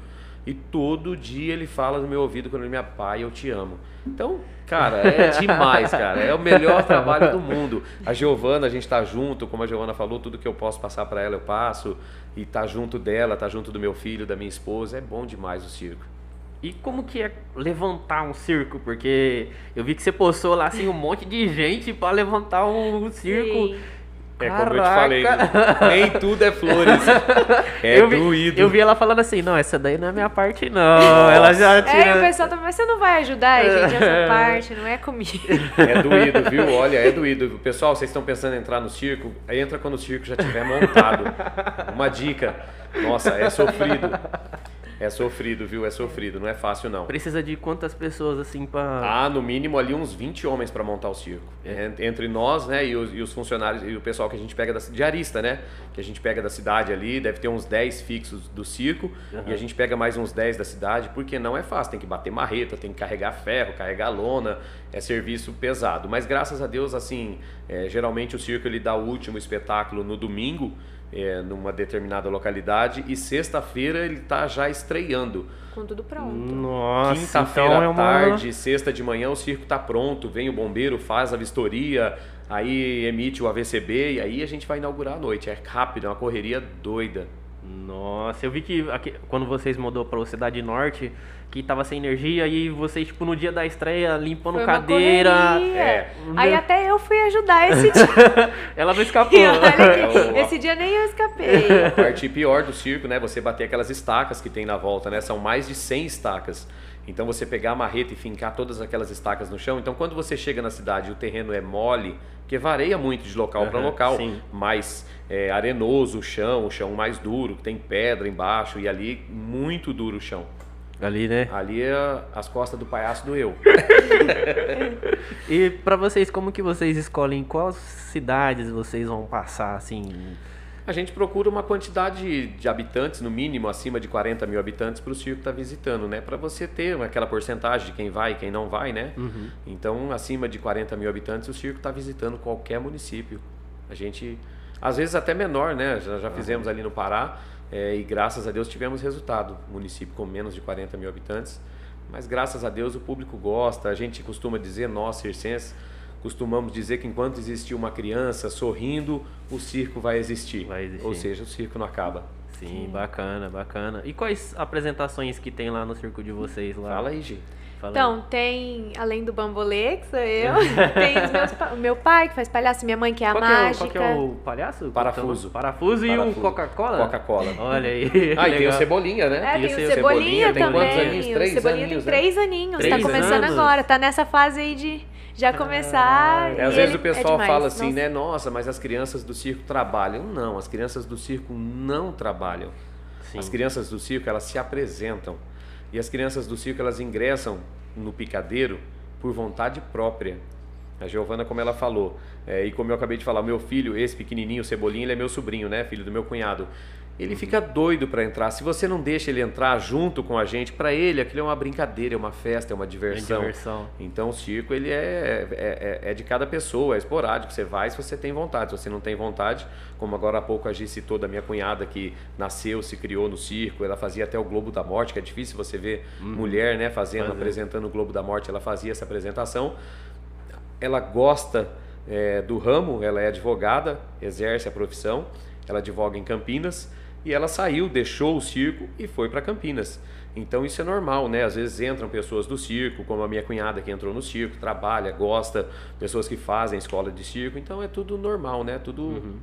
E todo dia ele fala no meu ouvido quando ele me pai, eu te amo. Então, cara, é demais, cara. É o melhor trabalho do mundo. A Giovana, a gente tá junto, como a Giovana falou, tudo que eu posso passar para ela eu passo. E tá junto dela, tá junto do meu filho, da minha esposa. É bom demais o circo. E como que é levantar um circo? Porque eu vi que você postou lá assim um monte de gente pra levantar um circo. Sim. É como eu te Caraca. falei, nem tudo é flores. É eu vi, doído. Eu vi ela falando assim, não, essa daí não é minha parte não. Ela já É, o pessoal também, mas você não vai ajudar a gente essa parte, não é comigo. É doído, viu? Olha, é doído. Pessoal, vocês estão pensando em entrar no circo? Entra quando o circo já estiver montado. Uma dica. Nossa, é sofrido. É sofrido, viu? É sofrido. Não é fácil, não. Precisa de quantas pessoas assim pra... Ah, no mínimo ali uns 20 homens para montar o circo. En- Entre nós, né, e os, e os funcionários e o pessoal que a gente pega da diarista, né? Que a gente pega da cidade ali, deve ter uns 10 fixos do circo Aham. e a gente pega mais uns 10 da cidade, porque não é fácil, tem que bater marreta, tem que carregar ferro, carregar lona, é serviço pesado. Mas graças a Deus, assim, é, geralmente o circo ele dá o último espetáculo no domingo, é, numa determinada localidade, e sexta-feira ele tá já estreando. Com tudo pronto. Nossa, Quinta-feira então é à uma... tarde, sexta de manhã, o circo tá pronto, vem o bombeiro, faz a vistoria, aí emite o AVCB e aí a gente vai inaugurar à noite. É rápido, é uma correria doida. Nossa, eu vi que aqui, quando vocês mudou pra Cidade Norte, que tava sem energia e vocês, tipo, no dia da estreia, limpando Foi cadeira. É. Aí até eu fui ajudar esse dia. Ela não escapou. E olha que É esse dia nem eu escapei. A parte pior do circo, né? Você bater aquelas estacas que tem na volta, né? São mais de 100 estacas. Então você pegar a marreta e fincar todas aquelas estacas no chão. Então quando você chega na cidade e o terreno é mole, porque varia muito de local para Aham, local, sim. mais é, arenoso o chão, o chão mais duro, que tem pedra embaixo e ali muito duro o chão. Ali, né? Ali é as costas do palhaço doeu. E pra vocês, como que vocês escolhem quais cidades vocês vão passar, assim? A gente procura uma quantidade de habitantes, no mínimo acima de 40 mil habitantes, para o circo estar visitando, né? Para você ter aquela porcentagem de quem vai e quem não vai, né? Então, acima de 40 mil habitantes, o circo está visitando qualquer município. A gente, às vezes até menor, né? Já, já fizemos ali no Pará eh, e graças a Deus tivemos resultado. Município com menos de 40 mil habitantes. Mas graças a Deus o público gosta. A gente costuma dizer, nós circenses, costumamos dizer que enquanto existir uma criança sorrindo, o circo vai existir. Vai existir. Ou seja, o circo não acaba. Sim, bacana, bacana. E quais apresentações que tem lá no circo de vocês lá? Fala aí, Gi. Fala Então, tem, além do bambolê, que sou eu, tem os meus, o meu pai, que faz palhaço, minha mãe, que é a qual, que é o, mágica. qual que é o palhaço? Parafuso. Parafuso, e o Parafuso. Coca-Cola? Coca-Cola. Olha aí. Ah, e tem o. Cebolinha, né? É, tem Isso o aí, o Cebolinha, Cebolinha tem também. quantos aninhos? o Três Cebolinha aninhos, tem né? três aninhos, Três tá começando anos? agora, tá nessa fase aí de já começar. É, às vezes o pessoal é fala assim, Nossa. né? Nossa, mas as crianças do circo trabalham. Não, as crianças do circo não trabalham. Sim. As crianças do circo, elas se apresentam. E as crianças do circo, elas ingressam no picadeiro por vontade própria. A Giovana, como ela falou, é, e como eu acabei de falar, o meu filho, esse pequenininho, o Cebolinha, ele é meu sobrinho, né? Filho do meu cunhado. Ele fica doido para entrar. Se você não deixa ele entrar junto com a gente, para ele aquilo é uma brincadeira, é uma festa, é uma diversão. diversão. Então o circo ele é, é, é- é de cada pessoa, é esporádico. Você vai se você tem vontade. Se você não tem vontade, como agora há pouco a Gi citou da minha cunhada que nasceu, se criou no circo, ela fazia até o Globo da Morte, que é difícil você ver mulher né, fazendo, Fazer. apresentando o Globo da Morte, ela fazia essa apresentação. Ela gosta é, do ramo, ela é advogada, exerce a profissão, ela advoga em Campinas e ela saiu, deixou o circo e foi para Campinas. Então isso é normal, né? Às vezes entram pessoas do circo, como a minha cunhada que entrou no circo, trabalha, gosta, pessoas que fazem escola de circo, então é tudo normal, né? Tudo Uhum.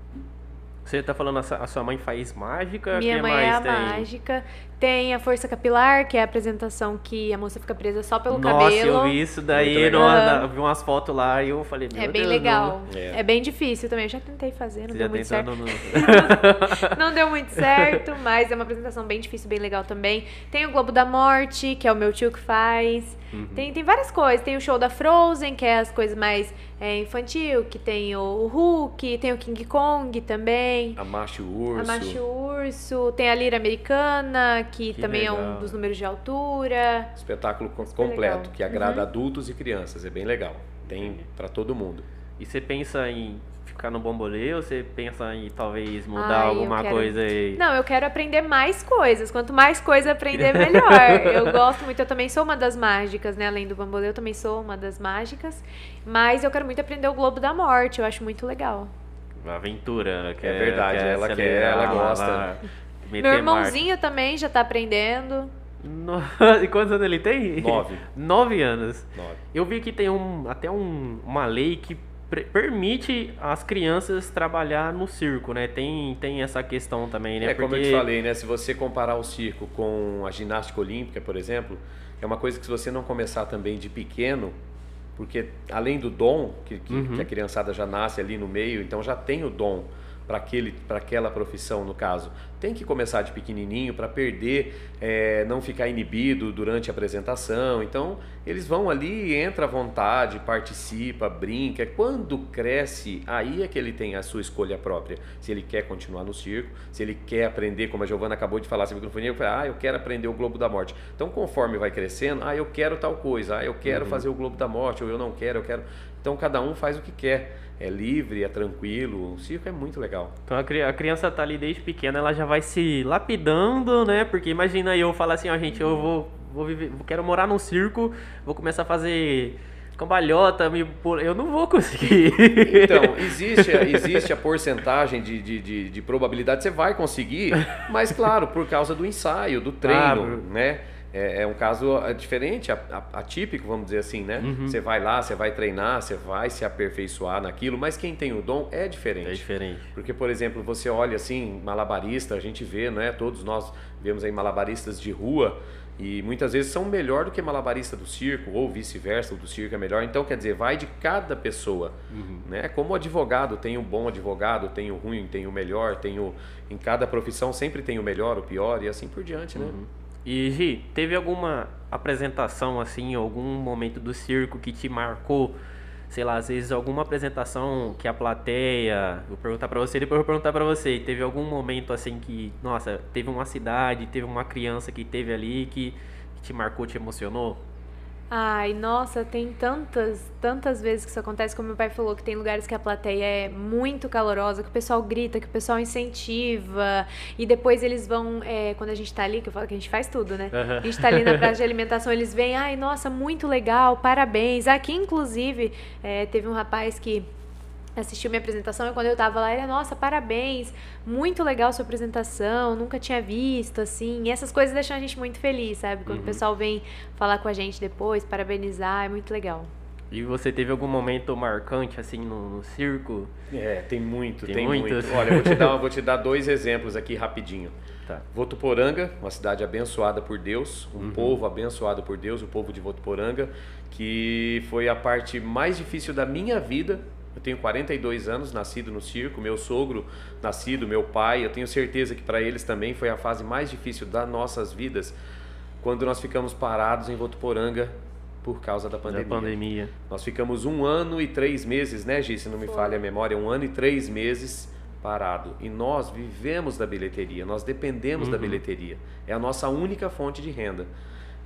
Você tá falando a sua- a sua mãe faz mágica? Minha que mãe mais é a tem? mágica. Tem a força capilar, que é a apresentação que a moça fica presa só pelo Nossa, cabelo. eu vi isso daí, no, na- vi umas fotos lá e eu falei, meu É bem Deus, legal. não- É. É. bem difícil também. Eu já tentei fazer, não Você deu já muito certo. no... Não deu muito certo, mas é uma apresentação bem difícil, bem legal também. Tem o Globo da Morte, que é o meu tio que faz. Uhum. Tem, tem várias coisas. Tem o show da Frozen, que é as coisas mais é, infantil, que tem o Hulk, tem o King Kong também. a macho urso. A Macho Urso, tem a Lira Americana, que, Que também é legal. um dos números de altura. Espetáculo Super completo, legal. que agrada Uhum. adultos e crianças, é bem legal. Tem para todo mundo. E você pensa em ficar no bombolê ou você pensa em talvez mudar Ai, alguma quero- coisa aí? Não, eu quero aprender mais coisas. Quanto mais coisa aprender, melhor. eu gosto muito, eu também sou uma das mágicas, né? Além do bambolê, eu também sou uma das mágicas. Mas eu quero muito aprender o Globo da Morte, eu acho muito legal. Aventura. Quer, verdade, ela se quer, ela gosta. ela Meu irmãozinho também já tá aprendendo. No- E quantos anos ele tem? Nove. Nove anos. Nove. Eu vi que tem um, até um- uma lei que permite as crianças trabalhar no circo, né? Tem, tem essa questão também, né? É, como eu te falei, né? Se você comparar o circo com a ginástica olímpica, por exemplo, é uma coisa que se você não começar também de pequeno, porque além do dom, que, que, Uhum. que a criançada já nasce ali no meio, então já tem o dom para aquela profissão no caso. Tem que começar de pequenininho para perder é, não ficar inibido durante a apresentação. Então eles vão ali entra à vontade participa brinca. Quando cresce aí é que ele tem a sua escolha própria. Se ele quer continuar no circo se ele quer aprender como a Giovana acabou de falar essa microfonia eu falei, ah eu quero aprender o Globo da Morte. Então conforme vai crescendo ah eu quero tal coisa. Ah eu quero fazer o Globo da Morte. Ou eu não quero eu quero. Então cada um faz o que quer é livre, é tranquilo. O circo é muito legal. Então a, cri- a criança tá ali desde pequena, ela já vai se lapidando, né? Porque imagina eu falar assim, ó, gente, eu vou, vou viver, quero morar num circo, vou começar a fazer cambalhota, me, eu não vou conseguir. Então, existe, existe a porcentagem de, de, de, de probabilidade, você vai conseguir, mas claro, por causa do ensaio, do treino, ah, né? É, é, um caso é, diferente, atípico, vamos dizer assim, né? Uhum. Você vai lá, você vai treinar, você vai se aperfeiçoar naquilo, mas quem tem o dom é diferente. É diferente. Porque, por exemplo, você olha assim, malabarista, a gente vê, né? Todos nós vemos aí malabaristas de rua e muitas vezes são melhor do que malabarista do circo, ou vice-versa, o do circo é melhor. Então, quer dizer, vai de cada pessoa. Uhum. Né? Como advogado, tem o bom advogado, tem o ruim, tem o melhor, tem o... Em cada profissão sempre tem o melhor, o pior e assim por diante, né? Uhum. E Gi, teve alguma apresentação assim, algum momento do circo que te marcou? Sei lá, às vezes alguma apresentação que a plateia, vou perguntar para você, depois vou perguntar para você, teve algum momento assim que, nossa, teve uma cidade, teve uma criança que teve ali que, que te marcou, te emocionou? Ai, nossa, tem tantas, tantas vezes que isso acontece, como meu pai falou, que tem lugares que a plateia é muito calorosa, que o pessoal grita, que o pessoal incentiva, e depois eles vão, é, quando a gente tá ali, que eu falo que a gente faz tudo, né? Uhum. A gente tá ali na praça de alimentação, eles vêm, ai, nossa, muito legal, parabéns. Aqui, inclusive, é, teve um rapaz que assistiu minha apresentação e quando eu tava lá, ele, nossa, parabéns, muito legal sua apresentação, nunca tinha visto, assim. E essas coisas deixam a gente muito feliz, sabe? Quando uhum. o pessoal vem falar com a gente depois, parabenizar, é muito legal. E você teve algum momento marcante, assim, no, no circo? É, tem muito, tem, tem muito. Olha, eu vou te, dar, vou te dar dois exemplos aqui rapidinho. Tá. Votuporanga, uma cidade abençoada por Deus, um uhum. povo abençoado por Deus, o povo de Votuporanga, que foi a parte mais difícil da minha vida eu tenho 42 anos, nascido no circo, meu sogro nascido, meu pai. Eu tenho certeza que para eles também foi a fase mais difícil das nossas vidas, quando nós ficamos parados em Votuporanga por causa da pandemia. Da pandemia. Nós ficamos um ano e três meses, né, Gi? Se não me foi. falha a memória, um ano e três meses parado. E nós vivemos da bilheteria, nós dependemos uhum. da bilheteria. É a nossa única fonte de renda.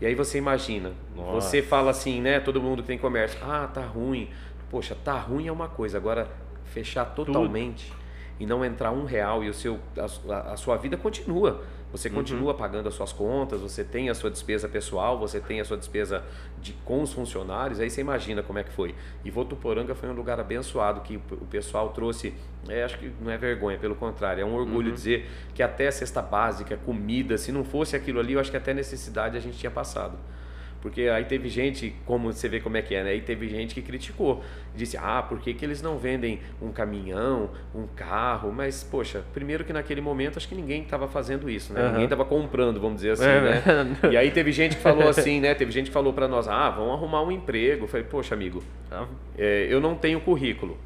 E aí você imagina, Nossa. você fala assim, né? Todo mundo que tem comércio, ah, tá ruim poxa, tá ruim é uma coisa, agora fechar totalmente Tudo. e não entrar um real e o seu, a, a sua vida continua. Você uhum. continua uhum. pagando as suas contas, você tem a sua despesa pessoal, você tem a sua despesa de, com os funcionários, aí você imagina como é que foi. E Votuporanga foi um lugar abençoado que o pessoal trouxe, é, acho que não é vergonha, pelo contrário, é um orgulho uhum. dizer que até a cesta básica, comida, se não fosse aquilo ali, eu acho que até necessidade a gente tinha passado. Porque aí teve gente, como você vê como é que é, né? Aí teve gente que criticou. Disse, ah, por que, que eles não vendem um caminhão, um carro? Mas, poxa, primeiro que naquele momento acho que ninguém estava fazendo isso, né? Uhum. Ninguém estava comprando, vamos dizer assim, é, né? e aí teve gente que falou assim, né? Teve gente que falou para nós, ah, vão arrumar um emprego. Eu falei, poxa, amigo, é, eu não tenho currículo.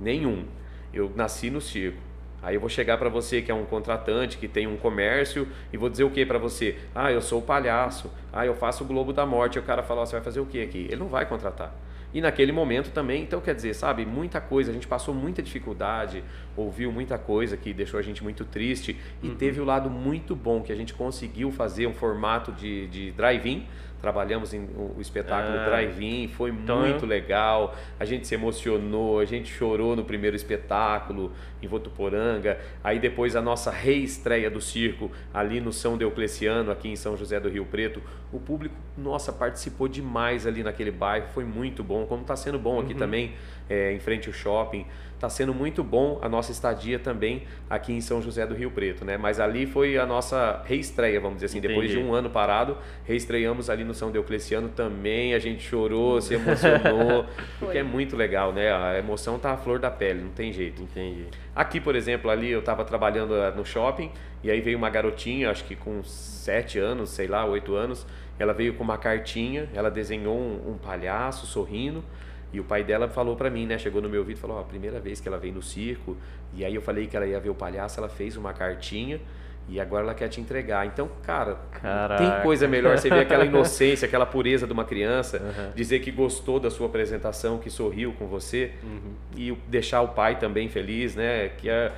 Nenhum. Eu nasci no circo. Aí eu vou chegar para você que é um contratante, que tem um comércio, e vou dizer o que para você? Ah, eu sou o palhaço. Ah, eu faço o Globo da Morte. E o cara fala, você vai fazer o que aqui? Ele não vai contratar. E naquele momento também, então quer dizer, sabe, muita coisa, a gente passou muita dificuldade, ouviu muita coisa que deixou a gente muito triste, e uhum. teve o lado muito bom que a gente conseguiu fazer um formato de, de drive-in trabalhamos em, o espetáculo ah, Drive-In, foi então muito legal. A gente se emocionou, a gente chorou no primeiro espetáculo em Votuporanga. Aí depois a nossa reestreia do circo ali no São Deocleciano, aqui em São José do Rio Preto. O público, nossa, participou demais ali naquele bairro, foi muito bom, como está sendo bom aqui uhum. também, é, em frente ao shopping. Está sendo muito bom a nossa estadia também aqui em São José do Rio Preto, né? Mas ali foi a nossa reestreia, vamos dizer assim. Entendi. Depois de um ano parado, reestreamos ali no São Diocleciano também. A gente chorou, se emocionou, porque é muito legal, né? A emoção tá à flor da pele, não tem jeito. Entendi. Aqui, por exemplo, ali eu estava trabalhando eh, no shopping e aí veio uma garotinha, acho que com sete anos, sei lá, oito anos. Ela veio com uma cartinha, ela desenhou um, um palhaço sorrindo. E o pai dela falou para mim, né? Chegou no meu ouvido e falou: ó, a primeira vez que ela veio no circo. E aí eu falei que ela ia ver o palhaço, ela fez uma cartinha e agora ela quer te entregar. Então, cara, Caraca. tem coisa melhor. Você vê aquela inocência, aquela pureza de uma criança, uhum. dizer que gostou da sua apresentação, que sorriu com você uhum. e deixar o pai também feliz, né? Que é,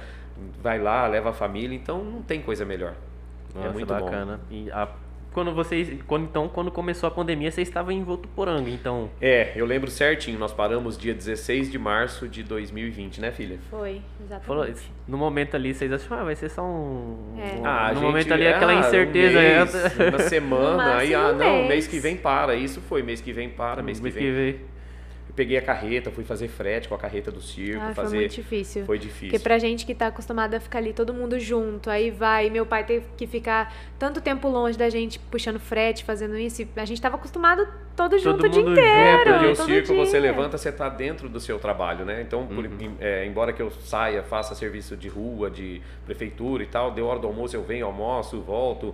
vai lá, leva a família. Então, não tem coisa melhor. É Nossa, é muito bacana. Bom. E a quando vocês. Quando, então, quando começou a pandemia, vocês estavam em Votuporanga, então. É, eu lembro certinho. Nós paramos dia 16 de março de 2020, né, filha? Foi, exatamente. Falou, no momento ali, vocês acham, ah, vai ser só um. É. Ah, no gente, momento ali, é, aquela incerteza. Um mês, uma semana, aí, ah, não, mês. mês que vem para. Isso foi, mês que vem para, mês, mês que vem. Que vem. Peguei a carreta, fui fazer frete com a carreta do circo, Ah, fazer foi muito difícil. foi difícil. Porque pra gente que tá acostumado a ficar ali todo mundo junto, aí vai, meu pai teve que ficar tanto tempo longe da gente, puxando frete, fazendo isso, e a gente tava acostumado todo junto o dia mundo inteiro. junto, É, porque o todo circo dia. você levanta, você está dentro do seu trabalho, né? Então, por- Uhum. é, embora que eu saia, faça serviço de rua, de prefeitura e tal, deu hora do almoço, eu venho, almoço, volto.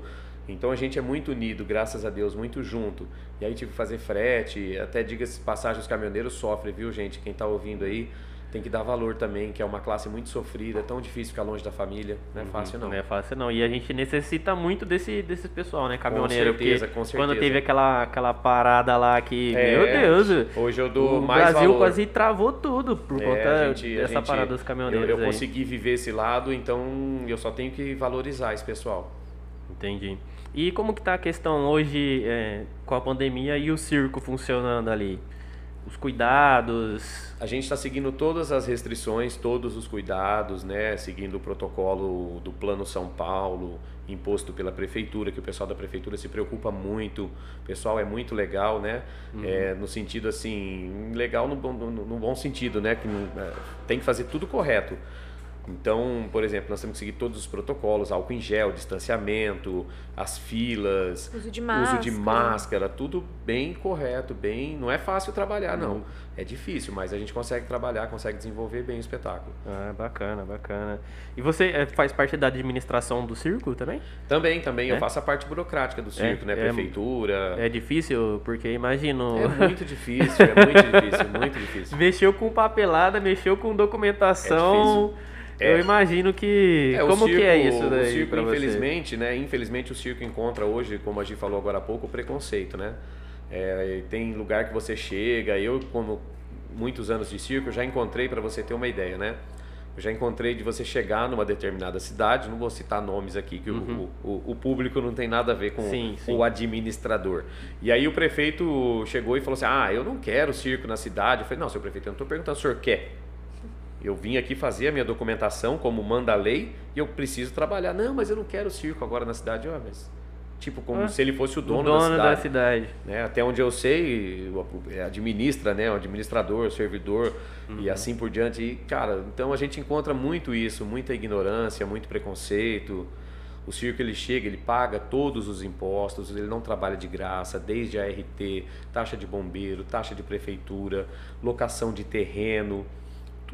Então a gente é muito unido, graças a Deus, muito junto. E aí tive que fazer frete, até diga-se passagem, os caminhoneiros sofrem, viu, gente? Quem está ouvindo aí tem que dar valor também, que é uma classe muito sofrida, é tão difícil ficar longe da família, não é fácil não. Não é fácil não. E a gente necessita muito desse, desse pessoal, né, caminhoneiro? certeza, porque com certeza. quando teve aquela, aquela parada lá que, É, meu Deus, Hoje eu dou o mais Brasil valor. quase travou tudo por É, conta gente- dessa gente- parada dos caminhoneiros Eu, eu consegui viver esse lado, então eu só tenho que valorizar esse pessoal. Entendi. E como que tá a questão hoje é, com a pandemia e o circo funcionando ali? Os cuidados... A gente está seguindo todas as restrições, todos os cuidados, né? Seguindo o protocolo do Plano São Paulo, imposto pela prefeitura, que o pessoal da prefeitura se preocupa muito. O pessoal é muito legal, né? É, no sentido assim, legal no, bom- no, no bom sentido, né? Que é, tem que fazer tudo correto. Então, por exemplo, nós temos que seguir todos os protocolos, álcool em gel, distanciamento, as filas, Uso de uso de máscara. máscara, tudo bem correto, bem. Não é fácil trabalhar, não. É difícil, mas a gente consegue trabalhar, consegue desenvolver bem o espetáculo. Ah, bacana, bacana. E você é, faz parte da administração do circo também? Também, também, É? eu faço a parte burocrática do circo, né? é- Prefeitura. É difícil, porque imagino... É muito difícil, é muito difícil, muito difícil. Mexeu com papelada, mexeu com documentação. É Eu imagino que. É, como que é circo- isso daí? O circo, pra você? infelizmente, né? Infelizmente o circo encontra hoje, como a Gi falou agora há pouco, o preconceito, né? É, tem lugar que você chega, eu como muitos anos de circo já encontrei para você ter uma ideia, né? Eu já encontrei de você chegar numa determinada cidade, não vou citar nomes aqui, que o- o, o, público não tem nada a ver com Uhum. Sim, sim. o administrador. E aí o prefeito chegou e falou assim: Ah, eu não quero circo na cidade. Eu falei: Não, seu prefeito, eu não estou perguntando, o senhor quer? Eu vim aqui fazer a minha documentação como manda a lei e eu preciso trabalhar. Não, mas eu não quero circo agora na cidade. Ah, mas, tipo, como Ah, se ele fosse o O dono, dono da cidade. cidade. né? Até onde eu sei, é, administra, né? O administrador, o servidor Uhum. e assim por diante. E, cara, então a gente encontra muito isso, muita ignorância, muito preconceito. O circo ele chega, ele paga todos os impostos, ele não trabalha de graça, desde a RT, taxa de bombeiro, taxa de prefeitura, locação de terreno,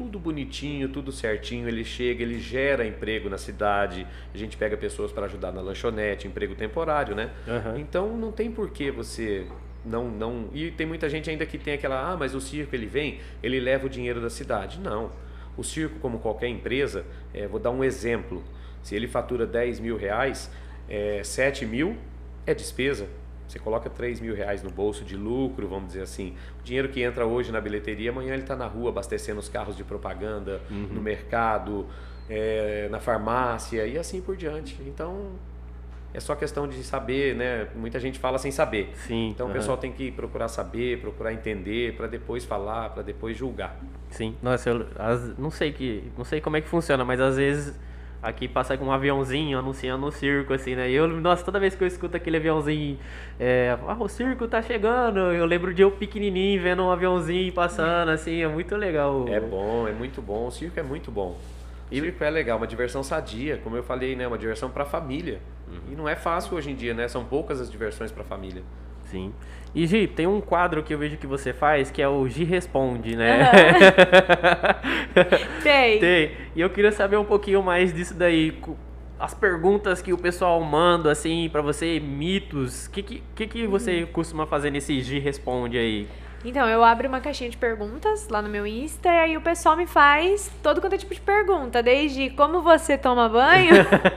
tudo bonitinho, tudo certinho. Ele chega, ele gera emprego na cidade. A gente pega pessoas para ajudar na lanchonete, emprego temporário, né? Aham. Então não tem por que você não não e tem muita gente ainda que tem aquela ah mas o circo ele vem ele leva o dinheiro da cidade não o circo como qualquer empresa é, vou dar um exemplo se ele fatura 10 mil reais é, 7 mil é despesa você coloca 3 mil reais no bolso de lucro vamos dizer assim o dinheiro que entra hoje na bilheteria amanhã ele está na rua abastecendo os carros de propaganda no mercado é, na farmácia e assim por diante então é só questão de saber, né? Muita gente fala sem saber. Sim. Então o aham. pessoal tem que procurar saber, procurar entender, para depois falar, para depois julgar. Sim. Nossa, eu as- não sei que. Não sei como é que funciona, mas às vezes aqui passa com um aviãozinho anunciando o circo, assim, né? E eu, nossa, toda vez que eu escuto aquele aviãozinho, é, ah, o circo tá chegando, eu lembro de eu pequenininho vendo um aviãozinho passando, assim, é muito legal. É bom, é muito bom. O circo é muito bom. O circo é legal, uma diversão sadia, como eu falei, né? Uma diversão para a família. E não é fácil hoje em dia, né? São poucas as diversões para a família. Sim. E Gi, tem um quadro que eu vejo que você faz que é o Gi Responde, né? Tem. Tem. E eu queria saber um pouquinho mais disso daí. As perguntas que o pessoal manda, assim, pra você, mitos. O que, que, que, que você costuma fazer nesse Gi Responde aí? Então, eu abro uma caixinha de perguntas lá no meu Insta e aí o pessoal me faz todo quanto é tipo de pergunta, desde como você toma banho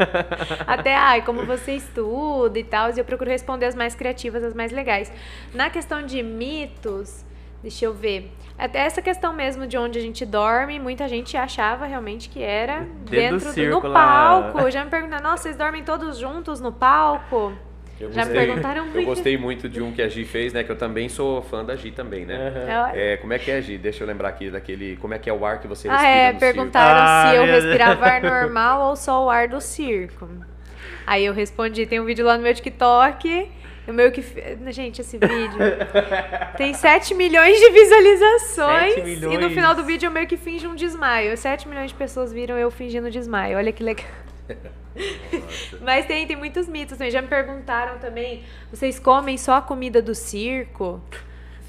até ai, como você estuda e tal, e eu procuro responder as mais criativas, as mais legais. Na questão de mitos, deixa eu ver. Até essa questão mesmo de onde a gente dorme, muita gente achava realmente que era Dentro do dentro do, no lá. palco. Já me perguntaram, nossa, vocês dormem todos juntos no palco? Eu Já me gostei, perguntaram Eu muito. gostei muito de um que a Gi fez, né? Que eu também sou fã da Gi também, né? Eu- É, como é que é, Gi? Deixa eu lembrar aqui daquele. Como é que é o ar que você Ah, respira é, no perguntaram Ah, se eu meu Deus. respirava ar normal ou só o ar do circo. Aí eu respondi, tem um vídeo lá no meu TikTok Eu meio que. Gente, esse vídeo tem 7 milhões de visualizações. 7 E no milhões. final do vídeo eu meio que finjo um desmaio. 7 milhões de pessoas viram eu fingindo desmaio. Olha que legal. Mas tem, tem muitos mitos também. Já me perguntaram também: vocês comem só a comida do circo?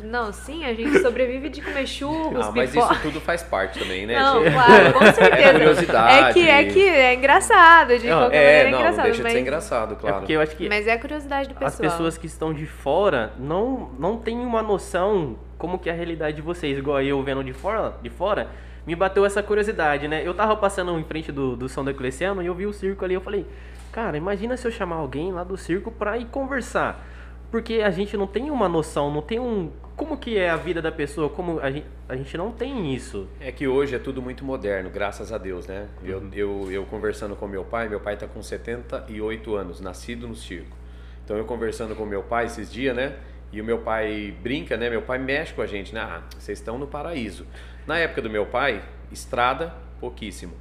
Não, sim, a gente sobrevive de comer churros, Ah, mas pipoca. isso tudo faz parte também, né, Não, gente? claro, com certeza. É curiosidade. É que é, que é engraçado, de Não, qualquer É, maneira é não, não engraçado. deixa de mas, ser engraçado, É claro. porque eu acho que mas é a curiosidade do pessoal. as pessoas que estão de fora não, não têm uma noção como que é a realidade de vocês, igual eu vendo de fora, de fora, me bateu essa curiosidade, né? Eu tava passando em frente do, do São Decleciano e eu vi o circo ali, eu falei, cara, imagina se eu chamar alguém lá do circo pra ir conversar. Porque a gente não tem uma noção, não tem um... Como que é a vida da pessoa, como a gente, a gente não tem isso. É que hoje é tudo muito moderno, graças a Deus, né? Eu, Uhum. eu, eu conversando com meu pai, meu pai tá com 78 anos, nascido no circo. Então eu conversando com meu pai esses dias, né? E o meu pai brinca, né? Meu pai mexe com a gente, né? Ah, vocês estão no paraíso. Na época do meu pai, estrada, pouquíssimo.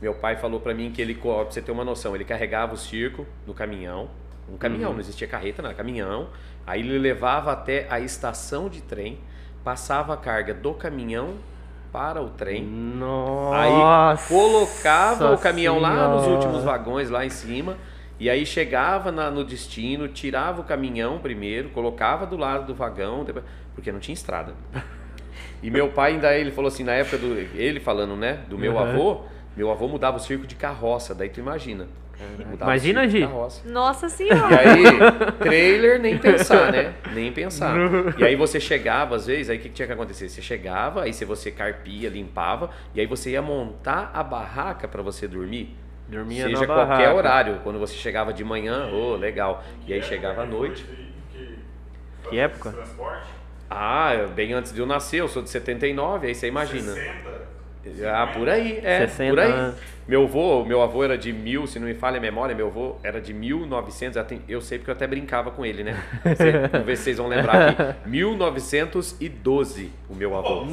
Meu pai falou pra mim que ele, pra você ter uma noção, ele carregava o circo no caminhão, um caminhão, não existia carreta, não, era caminhão. Aí ele levava até a estação de trem, passava a carga do caminhão para o trem. Aí Nossa! colocava o caminhão lá nos Senhora. últimos vagões, lá em cima. E aí chegava na- no destino, tirava o caminhão primeiro, colocava do lado do vagão, depois- porque não tinha estrada. E meu pai ainda ele falou assim, na época do ele falando, né, do meu Uhum. avô, meu avô mudava o circo de carroça, daí tu imagina. Mudava o Imagina, circo de Gi. carroça. Nossa E senhora. aí, trailer, nem pensar, né? Nem pensar. E aí você chegava, às vezes, aí o que, que tinha que acontecer? Você chegava, aí se você carpia, limpava, e aí você ia montar a barraca para você dormir. Dormia seja qualquer barraca. horário. Quando você chegava de manhã, ô, legal. E aí chegava à noite. Que época? Transporte? Ah, bem antes de eu nascer, eu sou de 79, aí você imagina. 60? Ah, por aí, é, 60 por aí. anos. Meu avô, meu avô era de mil, se não me falha a memória, meu avô era de 1900, até- eu sei porque eu até brincava com ele, né? Vamos ver se vocês vão lembrar aqui. 1912, o meu avô.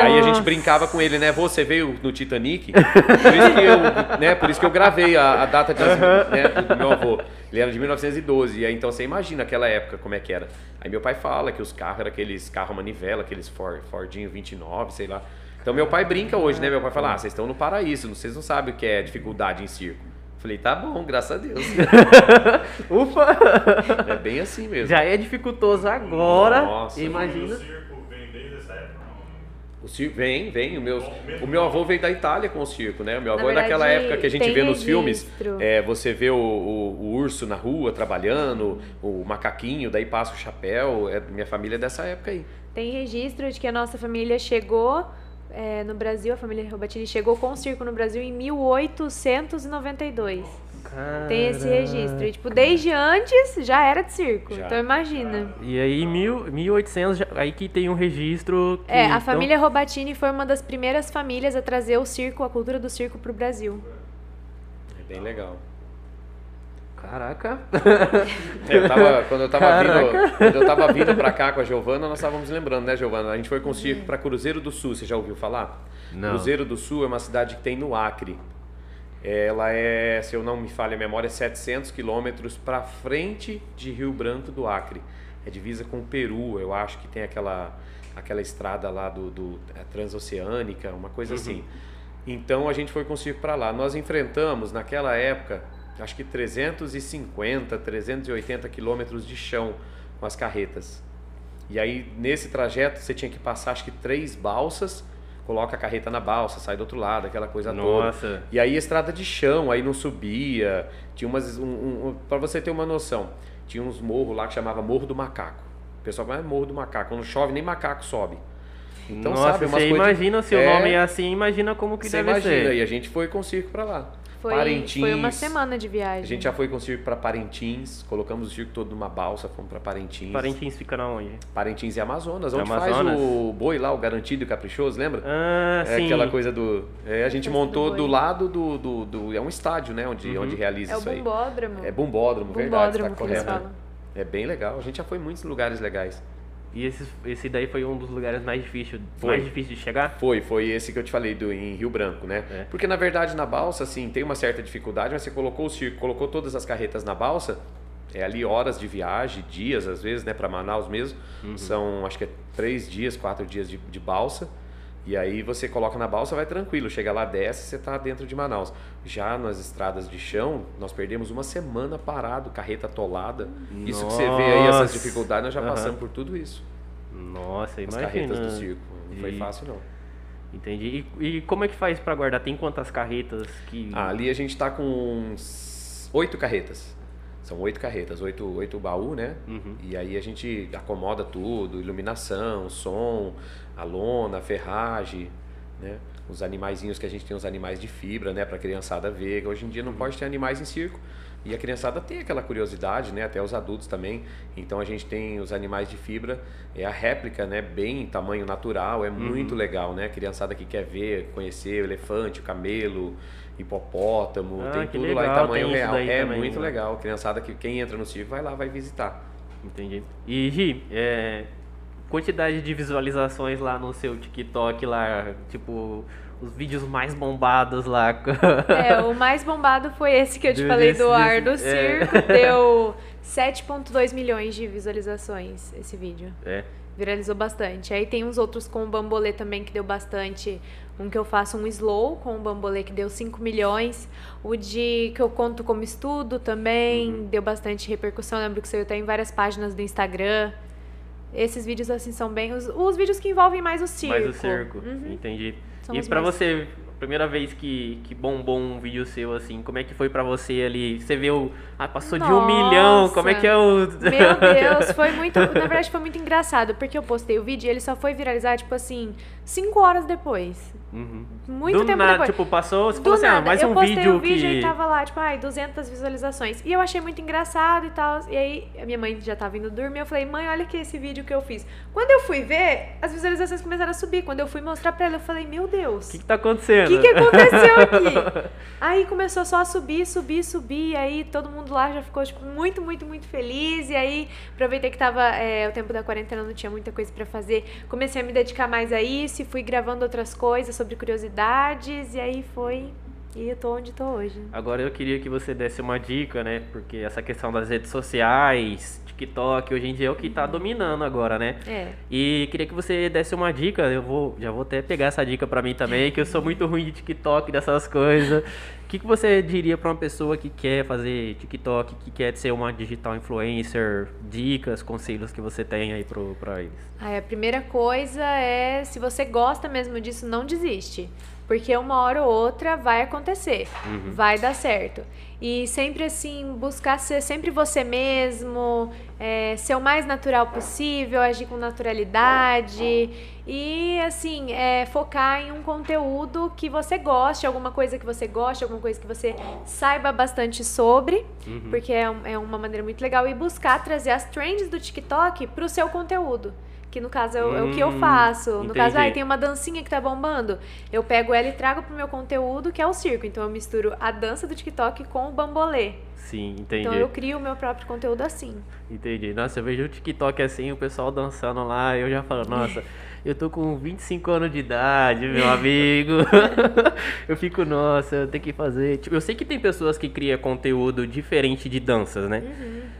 Aí a gente brincava com ele, né? Você veio no Titanic, por isso que eu, né? Por isso que eu gravei a, a data de, né, do meu avô. Ele era de 1912, e aí então você imagina aquela época como é que era. Aí meu pai fala que os carros eram aqueles carros manivela, aqueles Ford, Fordinho 29, sei lá. Então meu pai brinca hoje, né? Meu pai fala: "Ah, vocês estão no paraíso, vocês não sabem o que é dificuldade em circo". Falei: "Tá bom, graças a Deus". Ufa! É bem assim mesmo. Já é dificultoso agora. Nossa. Imagina. O circo vem desde essa época? O circo vem, vem. O meu, o meu avô veio da Itália com o circo, né? O meu Na avô é daquela verdade, época que a gente vê nos filmes. registro. É, você vê o, o- o urso na rua trabalhando, o macaquinho, daí passa o chapéu. É, minha família é dessa época aí. Tem registro de que a nossa família chegou é, no Brasil, a família Robatini chegou com o circo no Brasil em 1892. Tem esse registro. E, tipo, desde antes já era de circo. Já. Então imagina. E aí, mil, 1800, já- aí que tem um registro. Que, É, a então- família Robatini foi uma das primeiras famílias a trazer o circo, a cultura do circo pro Brasil. É bem legal. Caraca. É, eu tava- quando, eu tava Caraca. vindo, quando eu tava vindo pra cá com a Giovana, nós estávamos lembrando, né, Giovana? A gente foi com o circo pra Cruzeiro do Sul, você já ouviu falar? Não. Cruzeiro do Sul é uma cidade que tem no Acre. Ela é, se eu não me falha a memória, 700 quilômetros pra frente de Rio Branco do Acre. É divisa com o Peru, eu acho que tem aquela, aquela estrada lá do, do é, transoceânica, uma coisa assim. Então a gente foi com o circo para lá. Nós enfrentamos naquela época, acho que 350, 380 quilômetros de chão com as carretas. E aí nesse trajeto você tinha que passar acho que três balsas, coloca a carreta na balsa, sai do outro lado, aquela coisa toda. Nossa. E aí estrada de chão, aí não subia. Tinha umas. Um, um, para você ter uma noção, tinha uns morros lá que chamava Morro do Macaco. O pessoal fala, "Ah, Morro do Macaco. Quando chove, nem macaco sobe. Então, Nossa, sabe, umas você coisas- imagina se o É, nome é assim, imagina como que Você deve imagina, ser. e a gente foi com o circo pra lá. Foi, Parintins. foi uma semana de viagem. A gente já foi com o circo pra Parintins, colocamos o circo todo numa balsa, fomos pra Parintins. Parintins fica na onde? Parintins e Amazonas, É onde Amazonas? faz o boi lá, o garantido e caprichoso, lembra? Ah, É sim. aquela coisa do. é, a gente do montou boi. do lado do, do, do- É um estádio, né? Onde, Uhum. onde realiza É o isso aí. bombódromo. É bombódromo, verdade, tá que eles correto. É bem legal. A gente já foi em muitos lugares legais. E esse, esse daí foi um dos lugares mais difíceis mais difícil de chegar? Foi, foi esse que eu te falei do, em Rio Branco, né? É. Porque na verdade na balsa, assim, tem uma certa dificuldade, mas você colocou o circo, colocou todas as carretas na balsa, É ali horas de viagem, dias às vezes, né, para Manaus mesmo. São, acho que é três dias, quatro dias de, de balsa. E aí você coloca na balsa, vai tranquilo. Chega lá, desce, você está dentro de Manaus. Já nas estradas de chão, nós perdemos uma semana parado, carreta atolada. Isso que você vê aí, essas Nossa. dificuldades, nós já Aham. passamos por tudo isso. Nossa, As imagina. carretas do circo. Não foi E- fácil, não. Entendi. E, e como é que faz pra guardar? Tem quantas carretas que. Ah, ali a gente está com oito carretas. São oito carretas, oito, oito baú, né? Uhum. E aí a gente acomoda tudo, iluminação, som, a lona, a ferragem, né? Os animaizinhos que a gente tem, os animais de fibra, né? Pra criançada ver. Hoje em dia não pode ter animais em circo. E a criançada tem aquela curiosidade, né? Até os adultos também. Então a gente tem os animais de fibra, é a réplica, né? Bem em tamanho natural, é muito legal, né? A criançada que quer ver, conhecer o elefante, o camelo, hipopótamo, Ah, tem tudo lá em legal, tamanho real. É também, muito né? legal. Criançada que quem entra no circo vai lá, vai visitar. Entendi. E Gi, é, quantidade de visualizações lá no seu TikTok lá, tipo, os vídeos mais bombados lá. É, o mais bombado foi esse que eu te falei do ar do é. circo. Deu 7,2 milhões de visualizações esse vídeo. É. Viralizou bastante. Aí tem uns outros com o bambolê também que deu bastante. Um que eu faço um slow com o bambolê que deu 5 milhões. O de que eu conto como estudo também Uhum. deu bastante repercussão. Eu lembro que saiu até em várias páginas do Instagram. Esses vídeos assim são bem os, os vídeos que envolvem mais o circo. Mais o circo. Uhum. Entendi. São e mais- você, primeira vez que, que bombou um vídeo seu assim, como é que foi pra você ali? Você viu, ah, passou de um Nossa. milhão, como é que é o. Meu Deus, foi muito. Na verdade, foi muito engraçado, porque eu postei o vídeo e ele só foi viralizar, tipo assim, 5 horas depois. Uhum. Muito Do tempo nada, depois. tipo, passou, você Do falou assim, ah, nada, mais eu um postei vídeo o vídeo que... e tava lá, tipo, ai, 200 visualizações. E eu achei muito engraçado e tal. E aí, a minha mãe já tava indo dormir. Eu falei, mãe, olha aqui esse vídeo que eu fiz. Quando eu fui ver, as visualizações começaram a subir. Quando eu fui mostrar pra ela, eu falei, meu Deus. O que, que tá acontecendo? O que, que aconteceu aqui? aí começou só a subir, subir, subir. Aí todo mundo lá já ficou, tipo, muito, muito, muito feliz. E aí aproveitei que tava é, o tempo da quarentena, não tinha muita coisa pra fazer. Comecei a me dedicar mais a isso e fui gravando outras coisas sobre curiosidades. E aí foi. E eu tô onde tô hoje. Agora eu queria que você desse uma dica, né? Porque essa questão das redes sociais, TikTok, hoje em dia é o que tá dominando agora, né? É. E queria que você desse uma dica, eu vou, já vou até pegar essa dica pra mim também, que eu sou muito ruim de TikTok, dessas coisas. O que, que você diria pra uma pessoa que quer fazer TikTok, que quer ser uma digital influencer? Dicas, conselhos que você tem aí pro, pra eles? Aí a primeira coisa é, se você gosta mesmo disso, não desiste. Porque uma hora ou outra vai acontecer, vai dar certo. E sempre assim, buscar ser sempre você mesmo, é, ser o mais natural possível, agir com naturalidade. E assim, é, focar em um conteúdo que você goste, alguma coisa que você goste, alguma coisa que você saiba bastante sobre, porque é, é uma maneira muito legal. E buscar trazer as trends do TikTok pro seu conteúdo. Que no caso é, o- é o que eu Hum, faço. No entendi. caso, ah, tem uma dancinha que tá bombando. Eu pego ela e trago pro meu conteúdo, que é o circo. Então eu misturo a dança do TikTok com o bambolê. Sim, entendi. Então eu crio o meu próprio conteúdo assim. Entendi. Nossa, eu vejo o TikTok assim, o pessoal dançando lá, eu já falo, nossa, eu tô com 25 anos de idade, meu amigo. eu fico, nossa, eu tenho que fazer. Tipo, eu sei que tem pessoas que criam conteúdo diferente de danças, né?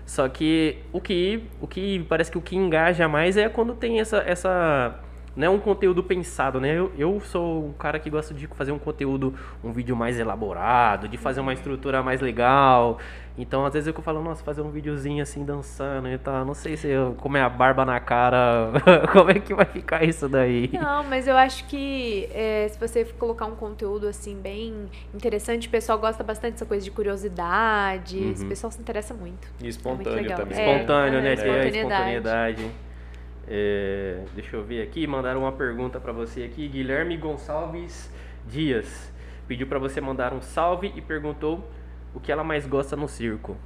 Só que o que, o que parece que o que engaja mais é quando tem essa. essa não é um conteúdo pensado, né? Eu, eu sou um cara que gosta de fazer um conteúdo, um vídeo mais elaborado, de fazer uma estrutura mais legal. Então, às vezes eu falo, nossa, fazer um videozinho assim, dançando e tal. Não sei se eu comer a barba na cara, como é que vai ficar isso daí? Não, mas eu acho que é, se você colocar um conteúdo assim bem interessante, o pessoal gosta bastante dessa coisa de curiosidades. O pessoal se interessa muito. E espontâneo legal. também. É, Espontâneo, né? é, a espontaneidade. espontaneidade. É, deixa eu ver aqui, mandaram uma pergunta pra você aqui. Guilherme Gonçalves Dias pediu pra você mandar um salve e perguntou o que ela mais gosta no circo.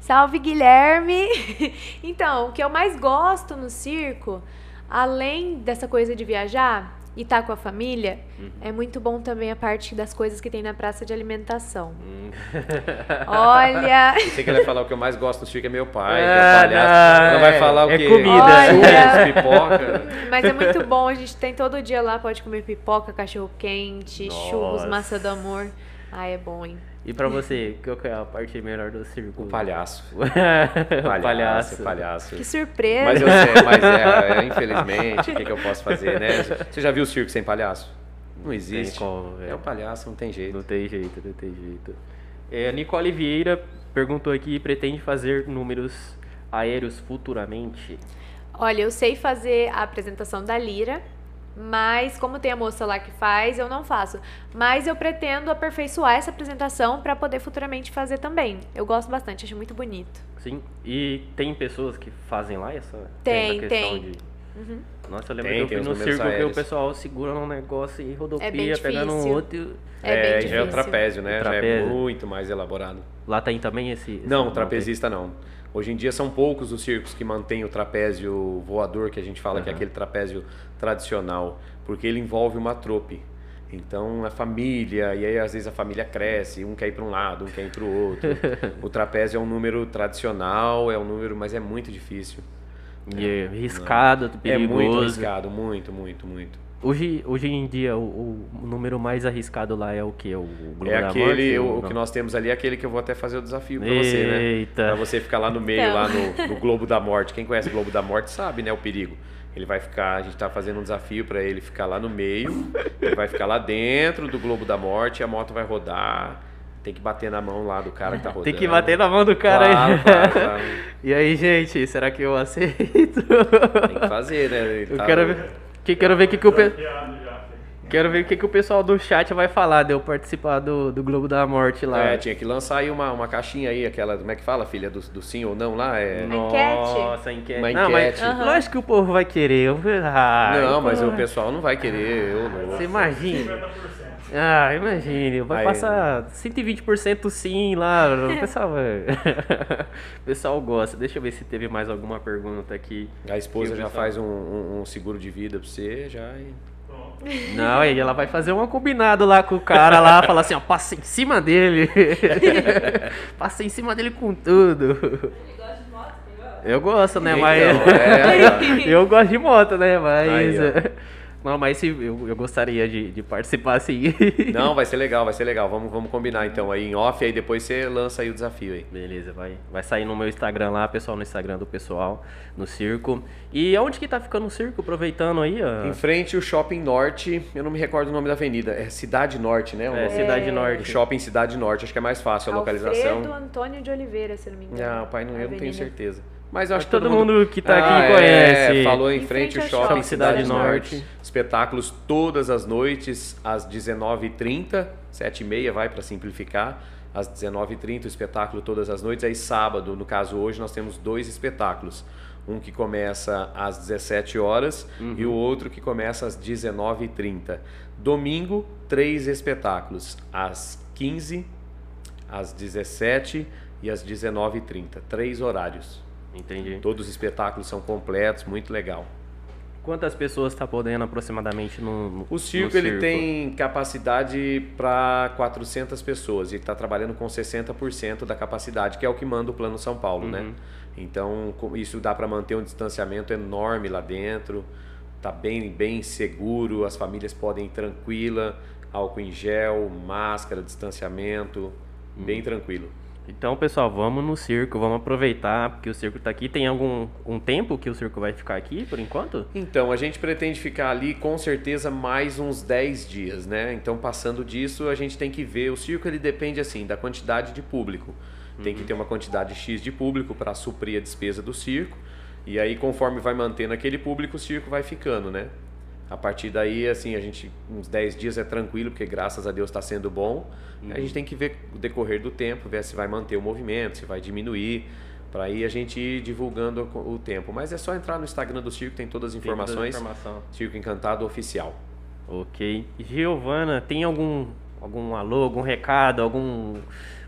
Salve, Guilherme! então, o que eu mais gosto no circo, além dessa coisa de viajar e estar com a família, é muito bom também a parte das coisas que tem na praça de alimentação. Hum. Olha, Sei que vai falar o que eu mais gosto no circo é meu pai, É, que é palhaço. não, Ela vai é- falar o é quê? comida. Olha. Churros, pipoca. mas é muito bom, a gente tem todo dia lá, pode comer pipoca, cachorro quente, churros, Nossa. massa do amor. Ah, é bom, hein? E pra você, qual que é a parte melhor do circo? O palhaço. palhaço. palhaço. palhaço. Que surpresa! Mas eu sei, mas é, é, infelizmente, o que, que eu posso fazer, né? Você já viu o circo sem palhaço? Não existe. como, é o palhaço, não tem jeito. Não tem jeito, não tem jeito. É, a Nicole Vieira perguntou aqui, pretende fazer números aéreos futuramente? Olha, eu sei fazer a apresentação da Lira, mas como tem a moça lá que faz, eu não faço. Mas eu pretendo aperfeiçoar essa apresentação para poder futuramente fazer também. Eu gosto bastante, acho muito bonito. Sim. E tem pessoas que fazem lá essa, Tem, essa questão tem. de... Uhum. Nossa, eu lembro Tem, que eu tem fui no circo que o aéreos. pessoal segura num negócio e É rodopia, pegando um outro. É, bem já é o trapézio, né? O Já é trapézio. muito mais elaborado. Lá tem também esse. esse- Não, trapezista não. Hoje em dia são poucos os circos que mantêm o trapézio voador, que a gente fala que é aquele trapézio tradicional, porque ele envolve uma trope. Então a família, e aí às vezes a família cresce, um quer ir para um lado, um quer ir para o outro. o trapézio é um número tradicional, é um número, mas é muito difícil. E é riscado, É perigoso. muito arriscado, muito, muito, muito. Hoje, hoje em dia, o, o número mais arriscado lá é o que? O Globo é da aquele, Morte? o, o que nós temos ali é aquele que eu vou até fazer o desafio para você, né? Eita. Pra você ficar lá no meio, Então. lá no, no Globo da Morte. Quem conhece o Globo da Morte sabe, né, o perigo. Ele vai ficar, a gente tá fazendo um desafio para ele ficar lá no meio, ele vai ficar lá dentro do Globo da Morte, a moto vai rodar, tem que bater na mão lá do cara que tá rodando. Tem que bater na mão do cara Claro, aí. claro, claro. E aí, gente, será que eu aceito? Tem que fazer, né? Ele Eu tá- quero ver, que, quero ver o que, que o já. Quero ver o que, que o pessoal do chat vai falar de eu participar do, do Globo da Morte lá. É, tinha que lançar aí uma, uma caixinha aí, aquela, como é que fala, filha, do, do sim ou não lá? É... Nossa, enquete. Uma Não, mas enquete. Aham. lógico que o povo vai querer. Eu- Ah, Não, mas pô. o pessoal não vai querer, eu não. Você imagina. 50%. Ah, imagine, vai Aí- passar 120% sim lá, o pessoal vai... o pessoal gosta. Deixa eu ver se teve mais alguma pergunta aqui. A esposa já pessoal- faz um, um- um seguro de vida pra você, já. e-. Não, aí ela vai fazer um combinado lá com o cara lá, falar assim, ó, passa em cima dele. passa em cima dele com tudo. Eu gosto, né, mas... Então, é, eu gosto de moto, né, mas... Aí. Não, mas se, eu, eu gostaria de, de participar sim. Não, vai ser legal, vai ser legal. Vamos, vamos combinar então aí em off, aí depois você lança aí o desafio aí. Beleza, vai, vai sair no meu Instagram lá, pessoal, no Instagram do pessoal, no circo. E aonde que tá ficando o circo? Aproveitando aí, ó. Em frente o Shopping Norte, eu não me recordo o nome da avenida, é Cidade Norte, né? o É? Cidade É. O Norte. Shopping Cidade Norte, acho que é mais fácil a localização. Alfredo Antônio de Oliveira, se não me engano. Não, pai, não, eu não tenho certeza. Mas eu acho que todo mundo que tá aqui é, conhece. falou em, Em frente, ao Shopping Shopping Cidade, Cidade Norte. Norte. Espetáculos todas as noites, às 19h30, 7h30 vai para simplificar. Às 19h30 o espetáculo todas as noites. Aí sábado, no caso hoje, nós temos dois espetáculos. Um que começa às 17 horas e o outro que começa às 19h30. Domingo, três espetáculos. Às 15 às 17 e às 19h30. Três horários. Entendi. Todos os espetáculos são completos, muito legal. Quantas pessoas tá podendo aproximadamente no, no O circo, no ele tem capacidade para 400 pessoas e ele está trabalhando com 60% da capacidade, que é o que manda o Plano São Paulo, né? Então, com- isso dá para manter um distanciamento enorme lá dentro, tá bem, bem seguro, as famílias podem ir tranquila, álcool em gel, máscara, distanciamento, bem tranquilo. Então, pessoal, vamos no circo, vamos aproveitar, porque o circo tá aqui. Tem algum um tempo que o circo vai ficar aqui, por enquanto? Então, a gente pretende ficar ali com certeza mais uns 10 dias, né? Então, passando disso, a gente tem que ver. O circo ele depende assim da quantidade de público. Tem que ter uma quantidade X de público para suprir a despesa do circo. E aí, conforme vai mantendo aquele público, o circo vai ficando, né? A partir daí, assim, a gente, uns 10 dias é tranquilo, porque graças a Deus está sendo bom. A gente tem que ver o decorrer do tempo, ver se vai manter o movimento, se vai diminuir, para aí a gente ir divulgando o tempo. Mas é só entrar no Instagram do circo, tem todas as Tem toda a informações. informação. Circo Encantado Oficial. Ok. Giovana, tem algum algum alô, algum recado, algum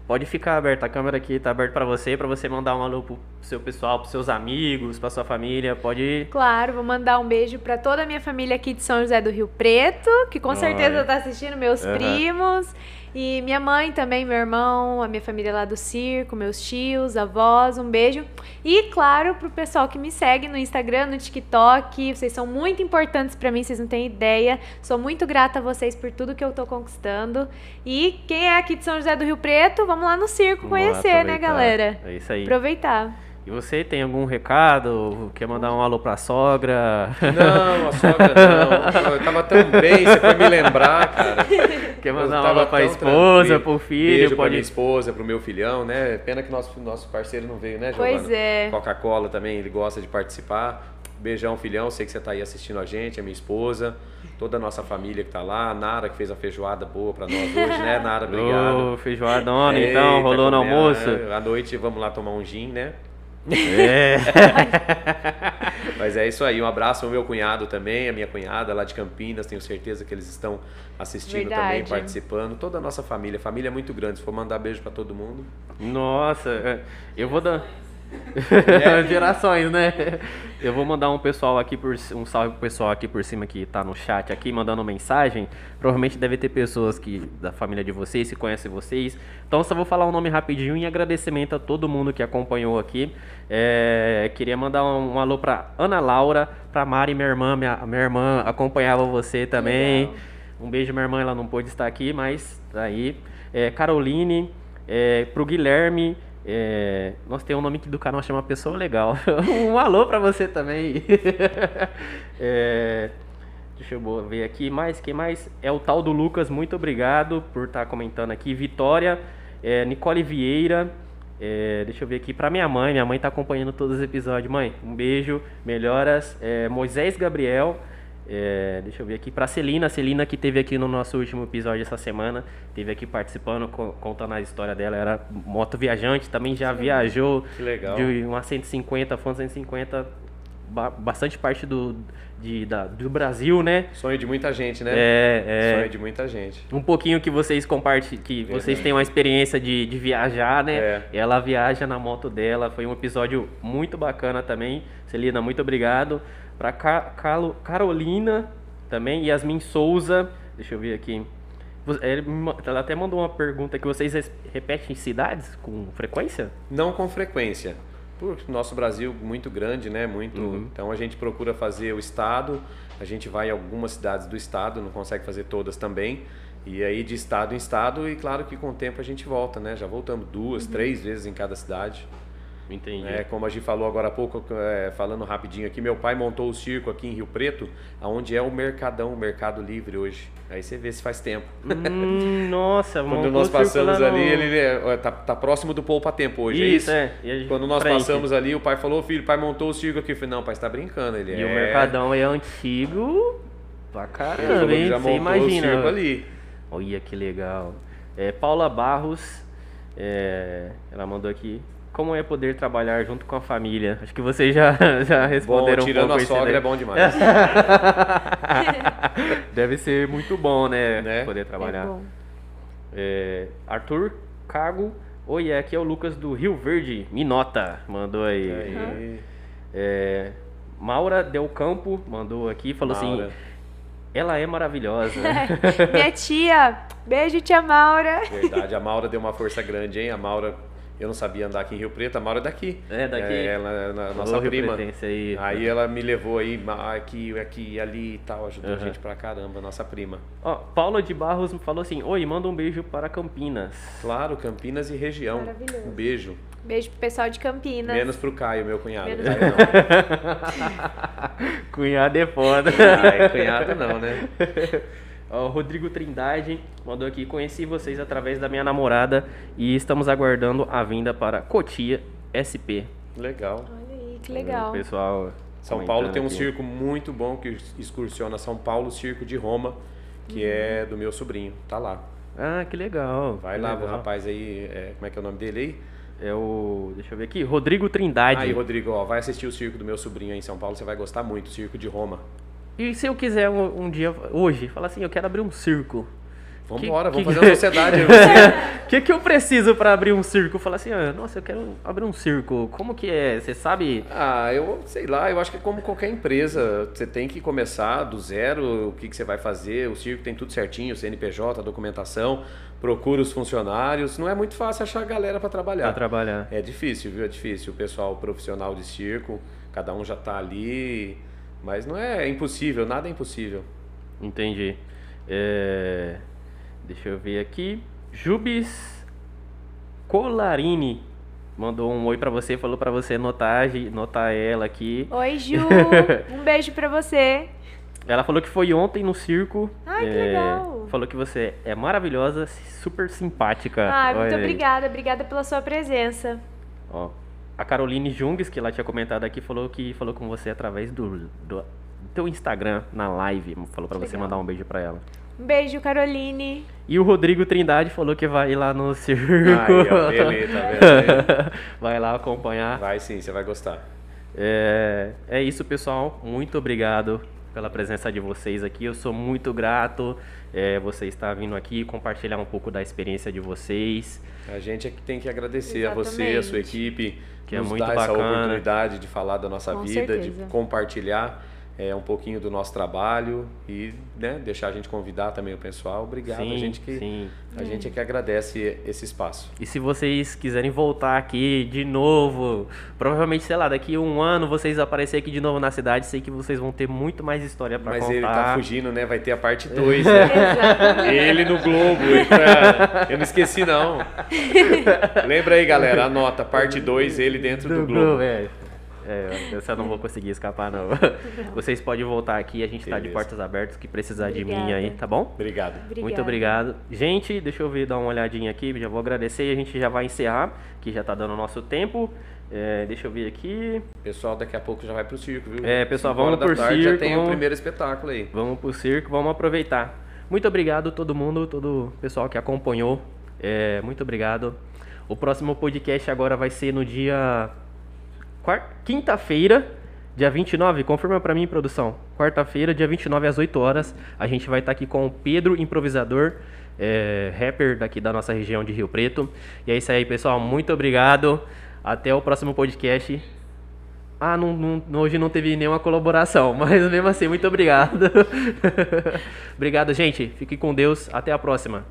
Pode ficar aberto, a câmera aqui tá aberta para você, para você mandar um alô pro seu pessoal, pros seus amigos, pra sua família, pode. Claro, vou mandar um beijo pra toda a minha família aqui de São José do Rio Preto, que com Olha. certeza tá assistindo, meus Aham. primos. E minha mãe também, meu irmão, a minha família lá do circo, meus tios, avós, um beijo. E claro, pro pessoal que me segue no Instagram, no TikTok, vocês são muito importantes pra mim, vocês não têm ideia. Sou muito grata a vocês por tudo que eu tô conquistando. E quem é aqui de São José do Rio Preto, vamos lá no circo Vamos conhecer, né, galera? É isso aí. Aproveitar. E você tem algum recado? Quer mandar um alô pra sogra? Não, a sogra não. Eu tava tão bem, você foi me lembrar, cara. Quer mandar um alô pra esposa, tranquilo. pro filho? Beijo pra pode... minha esposa, pro meu filhão, né? Pena que nosso, nosso parceiro não veio, né, Giovana? Pois é. Coca-Cola também, ele gosta de participar. Beijão, filhão. Sei que você tá aí assistindo a gente, a minha esposa, toda a nossa família que tá lá. A Nara, que fez a feijoada boa pra nós hoje, né, Nara? Obrigado. Ô, feijoadona, então, rolou no almoço? né? À noite vamos lá tomar um gin, né? É. Mas é isso aí. Um abraço ao meu cunhado também, a minha cunhada lá de Campinas. Tenho certeza que eles estão assistindo também, Verdade. participando. Toda a nossa família. Família é muito grande. Se for mandar beijo pra todo mundo. Nossa, é, eu vou dar. É. Gerações, né? Eu vou mandar um pessoal aqui por um salve pro pessoal aqui por cima que tá no chat aqui mandando mensagem. Provavelmente deve ter pessoas que da família de vocês que conhecem vocês. Então só vou falar o nome rapidinho em agradecimento a todo mundo que acompanhou aqui. É, queria mandar um, um alô pra Ana Laura, pra Mari, minha irmã, minha, minha irmã acompanhava você também. Legal. Um beijo, minha irmã, ela não pôde estar aqui, mas tá aí. É, Caroline, é, pro Guilherme. É, nossa, tem um nome do canal chama Pessoa Legal. um alô pra você também. É, deixa eu ver aqui mais. Quem mais? É o tal do Lucas, muito obrigado por estar comentando aqui. Vitória, é, Nicole Vieira. é, deixa eu ver aqui pra minha mãe. Minha mãe tá acompanhando todos os episódios. Mãe, um beijo, melhoras. É, Moisés Gabriel. É, deixa eu ver aqui pra Celina, Celina que teve aqui no nosso último episódio essa semana, teve aqui participando, co- contando a história dela, era moto viajante, também já viajou Que legal. de uma 150, Fã 150, ba- bastante parte do, de, da- do Brasil, né? Sonho de muita gente, né? É, é. Sonho de muita gente. Um pouquinho que vocês compartilham, que vocês têm uma experiência de, de viajar, né? É. Ela viaja na moto dela, foi um episódio muito bacana também. Celina, muito obrigado. Pra Ca- Calo- Carolina também, Yasmin Souza, deixa eu ver aqui. Ela até mandou uma pergunta que vocês repetem cidades com frequência? Não com frequência. Por nosso Brasil muito grande, né? Muito. Uhum. Então a gente procura fazer o estado. A gente vai em algumas cidades do estado, não consegue fazer todas também. E aí de estado em estado e claro que com o tempo a gente volta, né? Já voltamos duas, três vezes em cada cidade. Entendi. É, como a gente falou agora há pouco, é, falando rapidinho aqui, meu pai montou o circo aqui em Rio Preto, aonde é o Mercadão, o Mercado Livre hoje. Aí você vê se faz tempo. Hum, nossa, Quando nós passamos ali, no- ele é, tá, tá próximo do Poupa Tempo hoje, é Isso, isso? é. A gente- Quando nós passamos ali, o pai falou, filho, o pai montou o circo aqui. Eu falei, não, pai, você tá brincando. Ele E é... o Mercadão é antigo pra caramba, hein? já Você montou o imagina. circo ali. Olha que legal. É, Paula Barros, é, ela mandou aqui. Como é poder trabalhar junto com a família? Acho que vocês já, já Bom, responderam um tirando pouco a sogra daí. é bom demais. Deve ser muito bom, né? Né? Poder É trabalhar. bom. É, Arthur Cago. Oi, aqui é o Lucas do Rio Verde. Me nota. Mandou aí. Aí, É, Maura Del Campo mandou aqui, falou Maura. assim: ela é maravilhosa. Minha tia, beijo, tia Maura. Verdade, a Maura deu uma força grande, hein? A Maura, eu não sabia andar aqui em Rio Preto, a Maura é daqui. É, daqui. É, ela é na- nossa Rio prima. Aí. Aí ela me levou aí, aqui, aqui, ali e tal, ajudou a Aham. gente pra caramba, nossa prima. Ó, Paula de Barros falou assim: Oi, manda um beijo para Campinas. Claro, Campinas e região. Maravilhoso. Um beijo. Beijo pro pessoal de Campinas. Menos pro Caio, meu cunhado. Menos Caio não. Cunhado é foda. Ai, cunhado não, né? O Rodrigo Trindade mandou aqui: Conheci vocês através da minha namorada e estamos aguardando a vinda para Cotia SP. Legal. Olha aí, que O legal. pessoal. São Paulo tem um aqui. circo muito bom que excursiona São Paulo, o Circo de Roma, que é do meu sobrinho. Tá lá. Ah, que legal. Vai que lá, o legal. rapaz aí, é, como é que é o nome dele aí? É o. Deixa eu ver aqui. Rodrigo Trindade. Aí, Rodrigo, ó, vai assistir o circo do meu sobrinho aí em São Paulo, você vai gostar muito, o Circo de Roma. E se eu quiser um, um dia, hoje, falar assim: Eu quero abrir um circo. Vamos embora, vamos que- fazer uma sociedade. O que, que eu preciso pra abrir um circo? Falar assim, ah, nossa, eu quero abrir um circo. Como que é? Você sabe? Ah, eu sei lá, eu acho que é como qualquer empresa, você tem que começar do zero, o que, que você vai fazer, o circo tem tudo certinho, CNPJ, documentação, procura os funcionários, não é muito fácil achar galera para trabalhar. Pra trabalhar. É difícil, viu? É difícil. O pessoal profissional de circo, cada um já tá ali, mas não é impossível, nada é impossível. Entendi. É, Deixa eu ver aqui. Jubes Colarini mandou um oi pra você, falou pra você notar, notar ela aqui. Oi, Ju. Um beijo pra você. Ela falou que foi ontem no circo. Ai, que é, legal. Falou que você é maravilhosa, super simpática. Ah, muito Olha aí. obrigada. Obrigada pela sua presença. Ó, a Caroline Jungs, que ela tinha comentado aqui, falou que falou com você através do, do teu Instagram na live. Falou pra você mandar um beijo pra ela. Um beijo, Caroline. E o Rodrigo Trindade falou que vai ir lá no circo. Aí, ó, beleza, tá vendo? vai lá acompanhar. Vai sim, você vai gostar. É, é isso, pessoal. Muito obrigado pela presença de vocês aqui. Eu sou muito grato. É, você estar vindo aqui compartilhar um pouco da experiência de vocês. A gente é que tem que agradecer a você, a sua Exatamente. equipe, Que é nos muito dar essa bacana. oportunidade de falar da nossa Com vida, certeza. de compartilhar é, um pouquinho do nosso trabalho e né, deixar a gente convidar também o pessoal. Obrigado, sim, a gente que sim. a gente é que agradece esse espaço. E se vocês quiserem voltar aqui de novo, provavelmente, sei lá, daqui a um ano vocês aparecerem aqui de novo na cidade, sei que vocês vão ter muito mais história pra Mas contar. ele tá fugindo, né? Vai ter a parte 2, né? Ele no Globo. ele tá- Eu não esqueci, não. Lembra aí, galera. Anota, parte 2, ele dentro do, Globo. é. É, eu só não vou conseguir escapar, não. Vocês podem voltar aqui, a gente tá de portas abertas, que precisar de mim Obrigada. aí, tá bom? Obrigado. Obrigada. Muito obrigado. Gente, deixa eu ver, dar uma olhadinha aqui, já vou agradecer e a gente já vai encerrar, que já tá dando o nosso tempo. É, deixa eu ver aqui. O pessoal daqui a pouco já vai pro circo, viu? É, pessoal, Cinco vamos pro tarde, circo, Já tem vamos- o primeiro espetáculo aí. Vamos pro circo, vamos aproveitar. Muito obrigado todo mundo, todo o pessoal que acompanhou. É, muito obrigado. O próximo podcast agora vai ser no dia quinta-feira, dia 29, confirma pra mim, produção. Quarta-feira, dia 29 às 8 horas, a gente vai estar aqui com o Pedro Improvisador, é, rapper daqui da nossa região de Rio Preto. E é isso aí, pessoal. Muito obrigado. Até o próximo podcast. Ah, não, não- hoje não teve nenhuma colaboração, mas mesmo assim, muito obrigado. obrigado, gente. Fique com Deus. Até a próxima.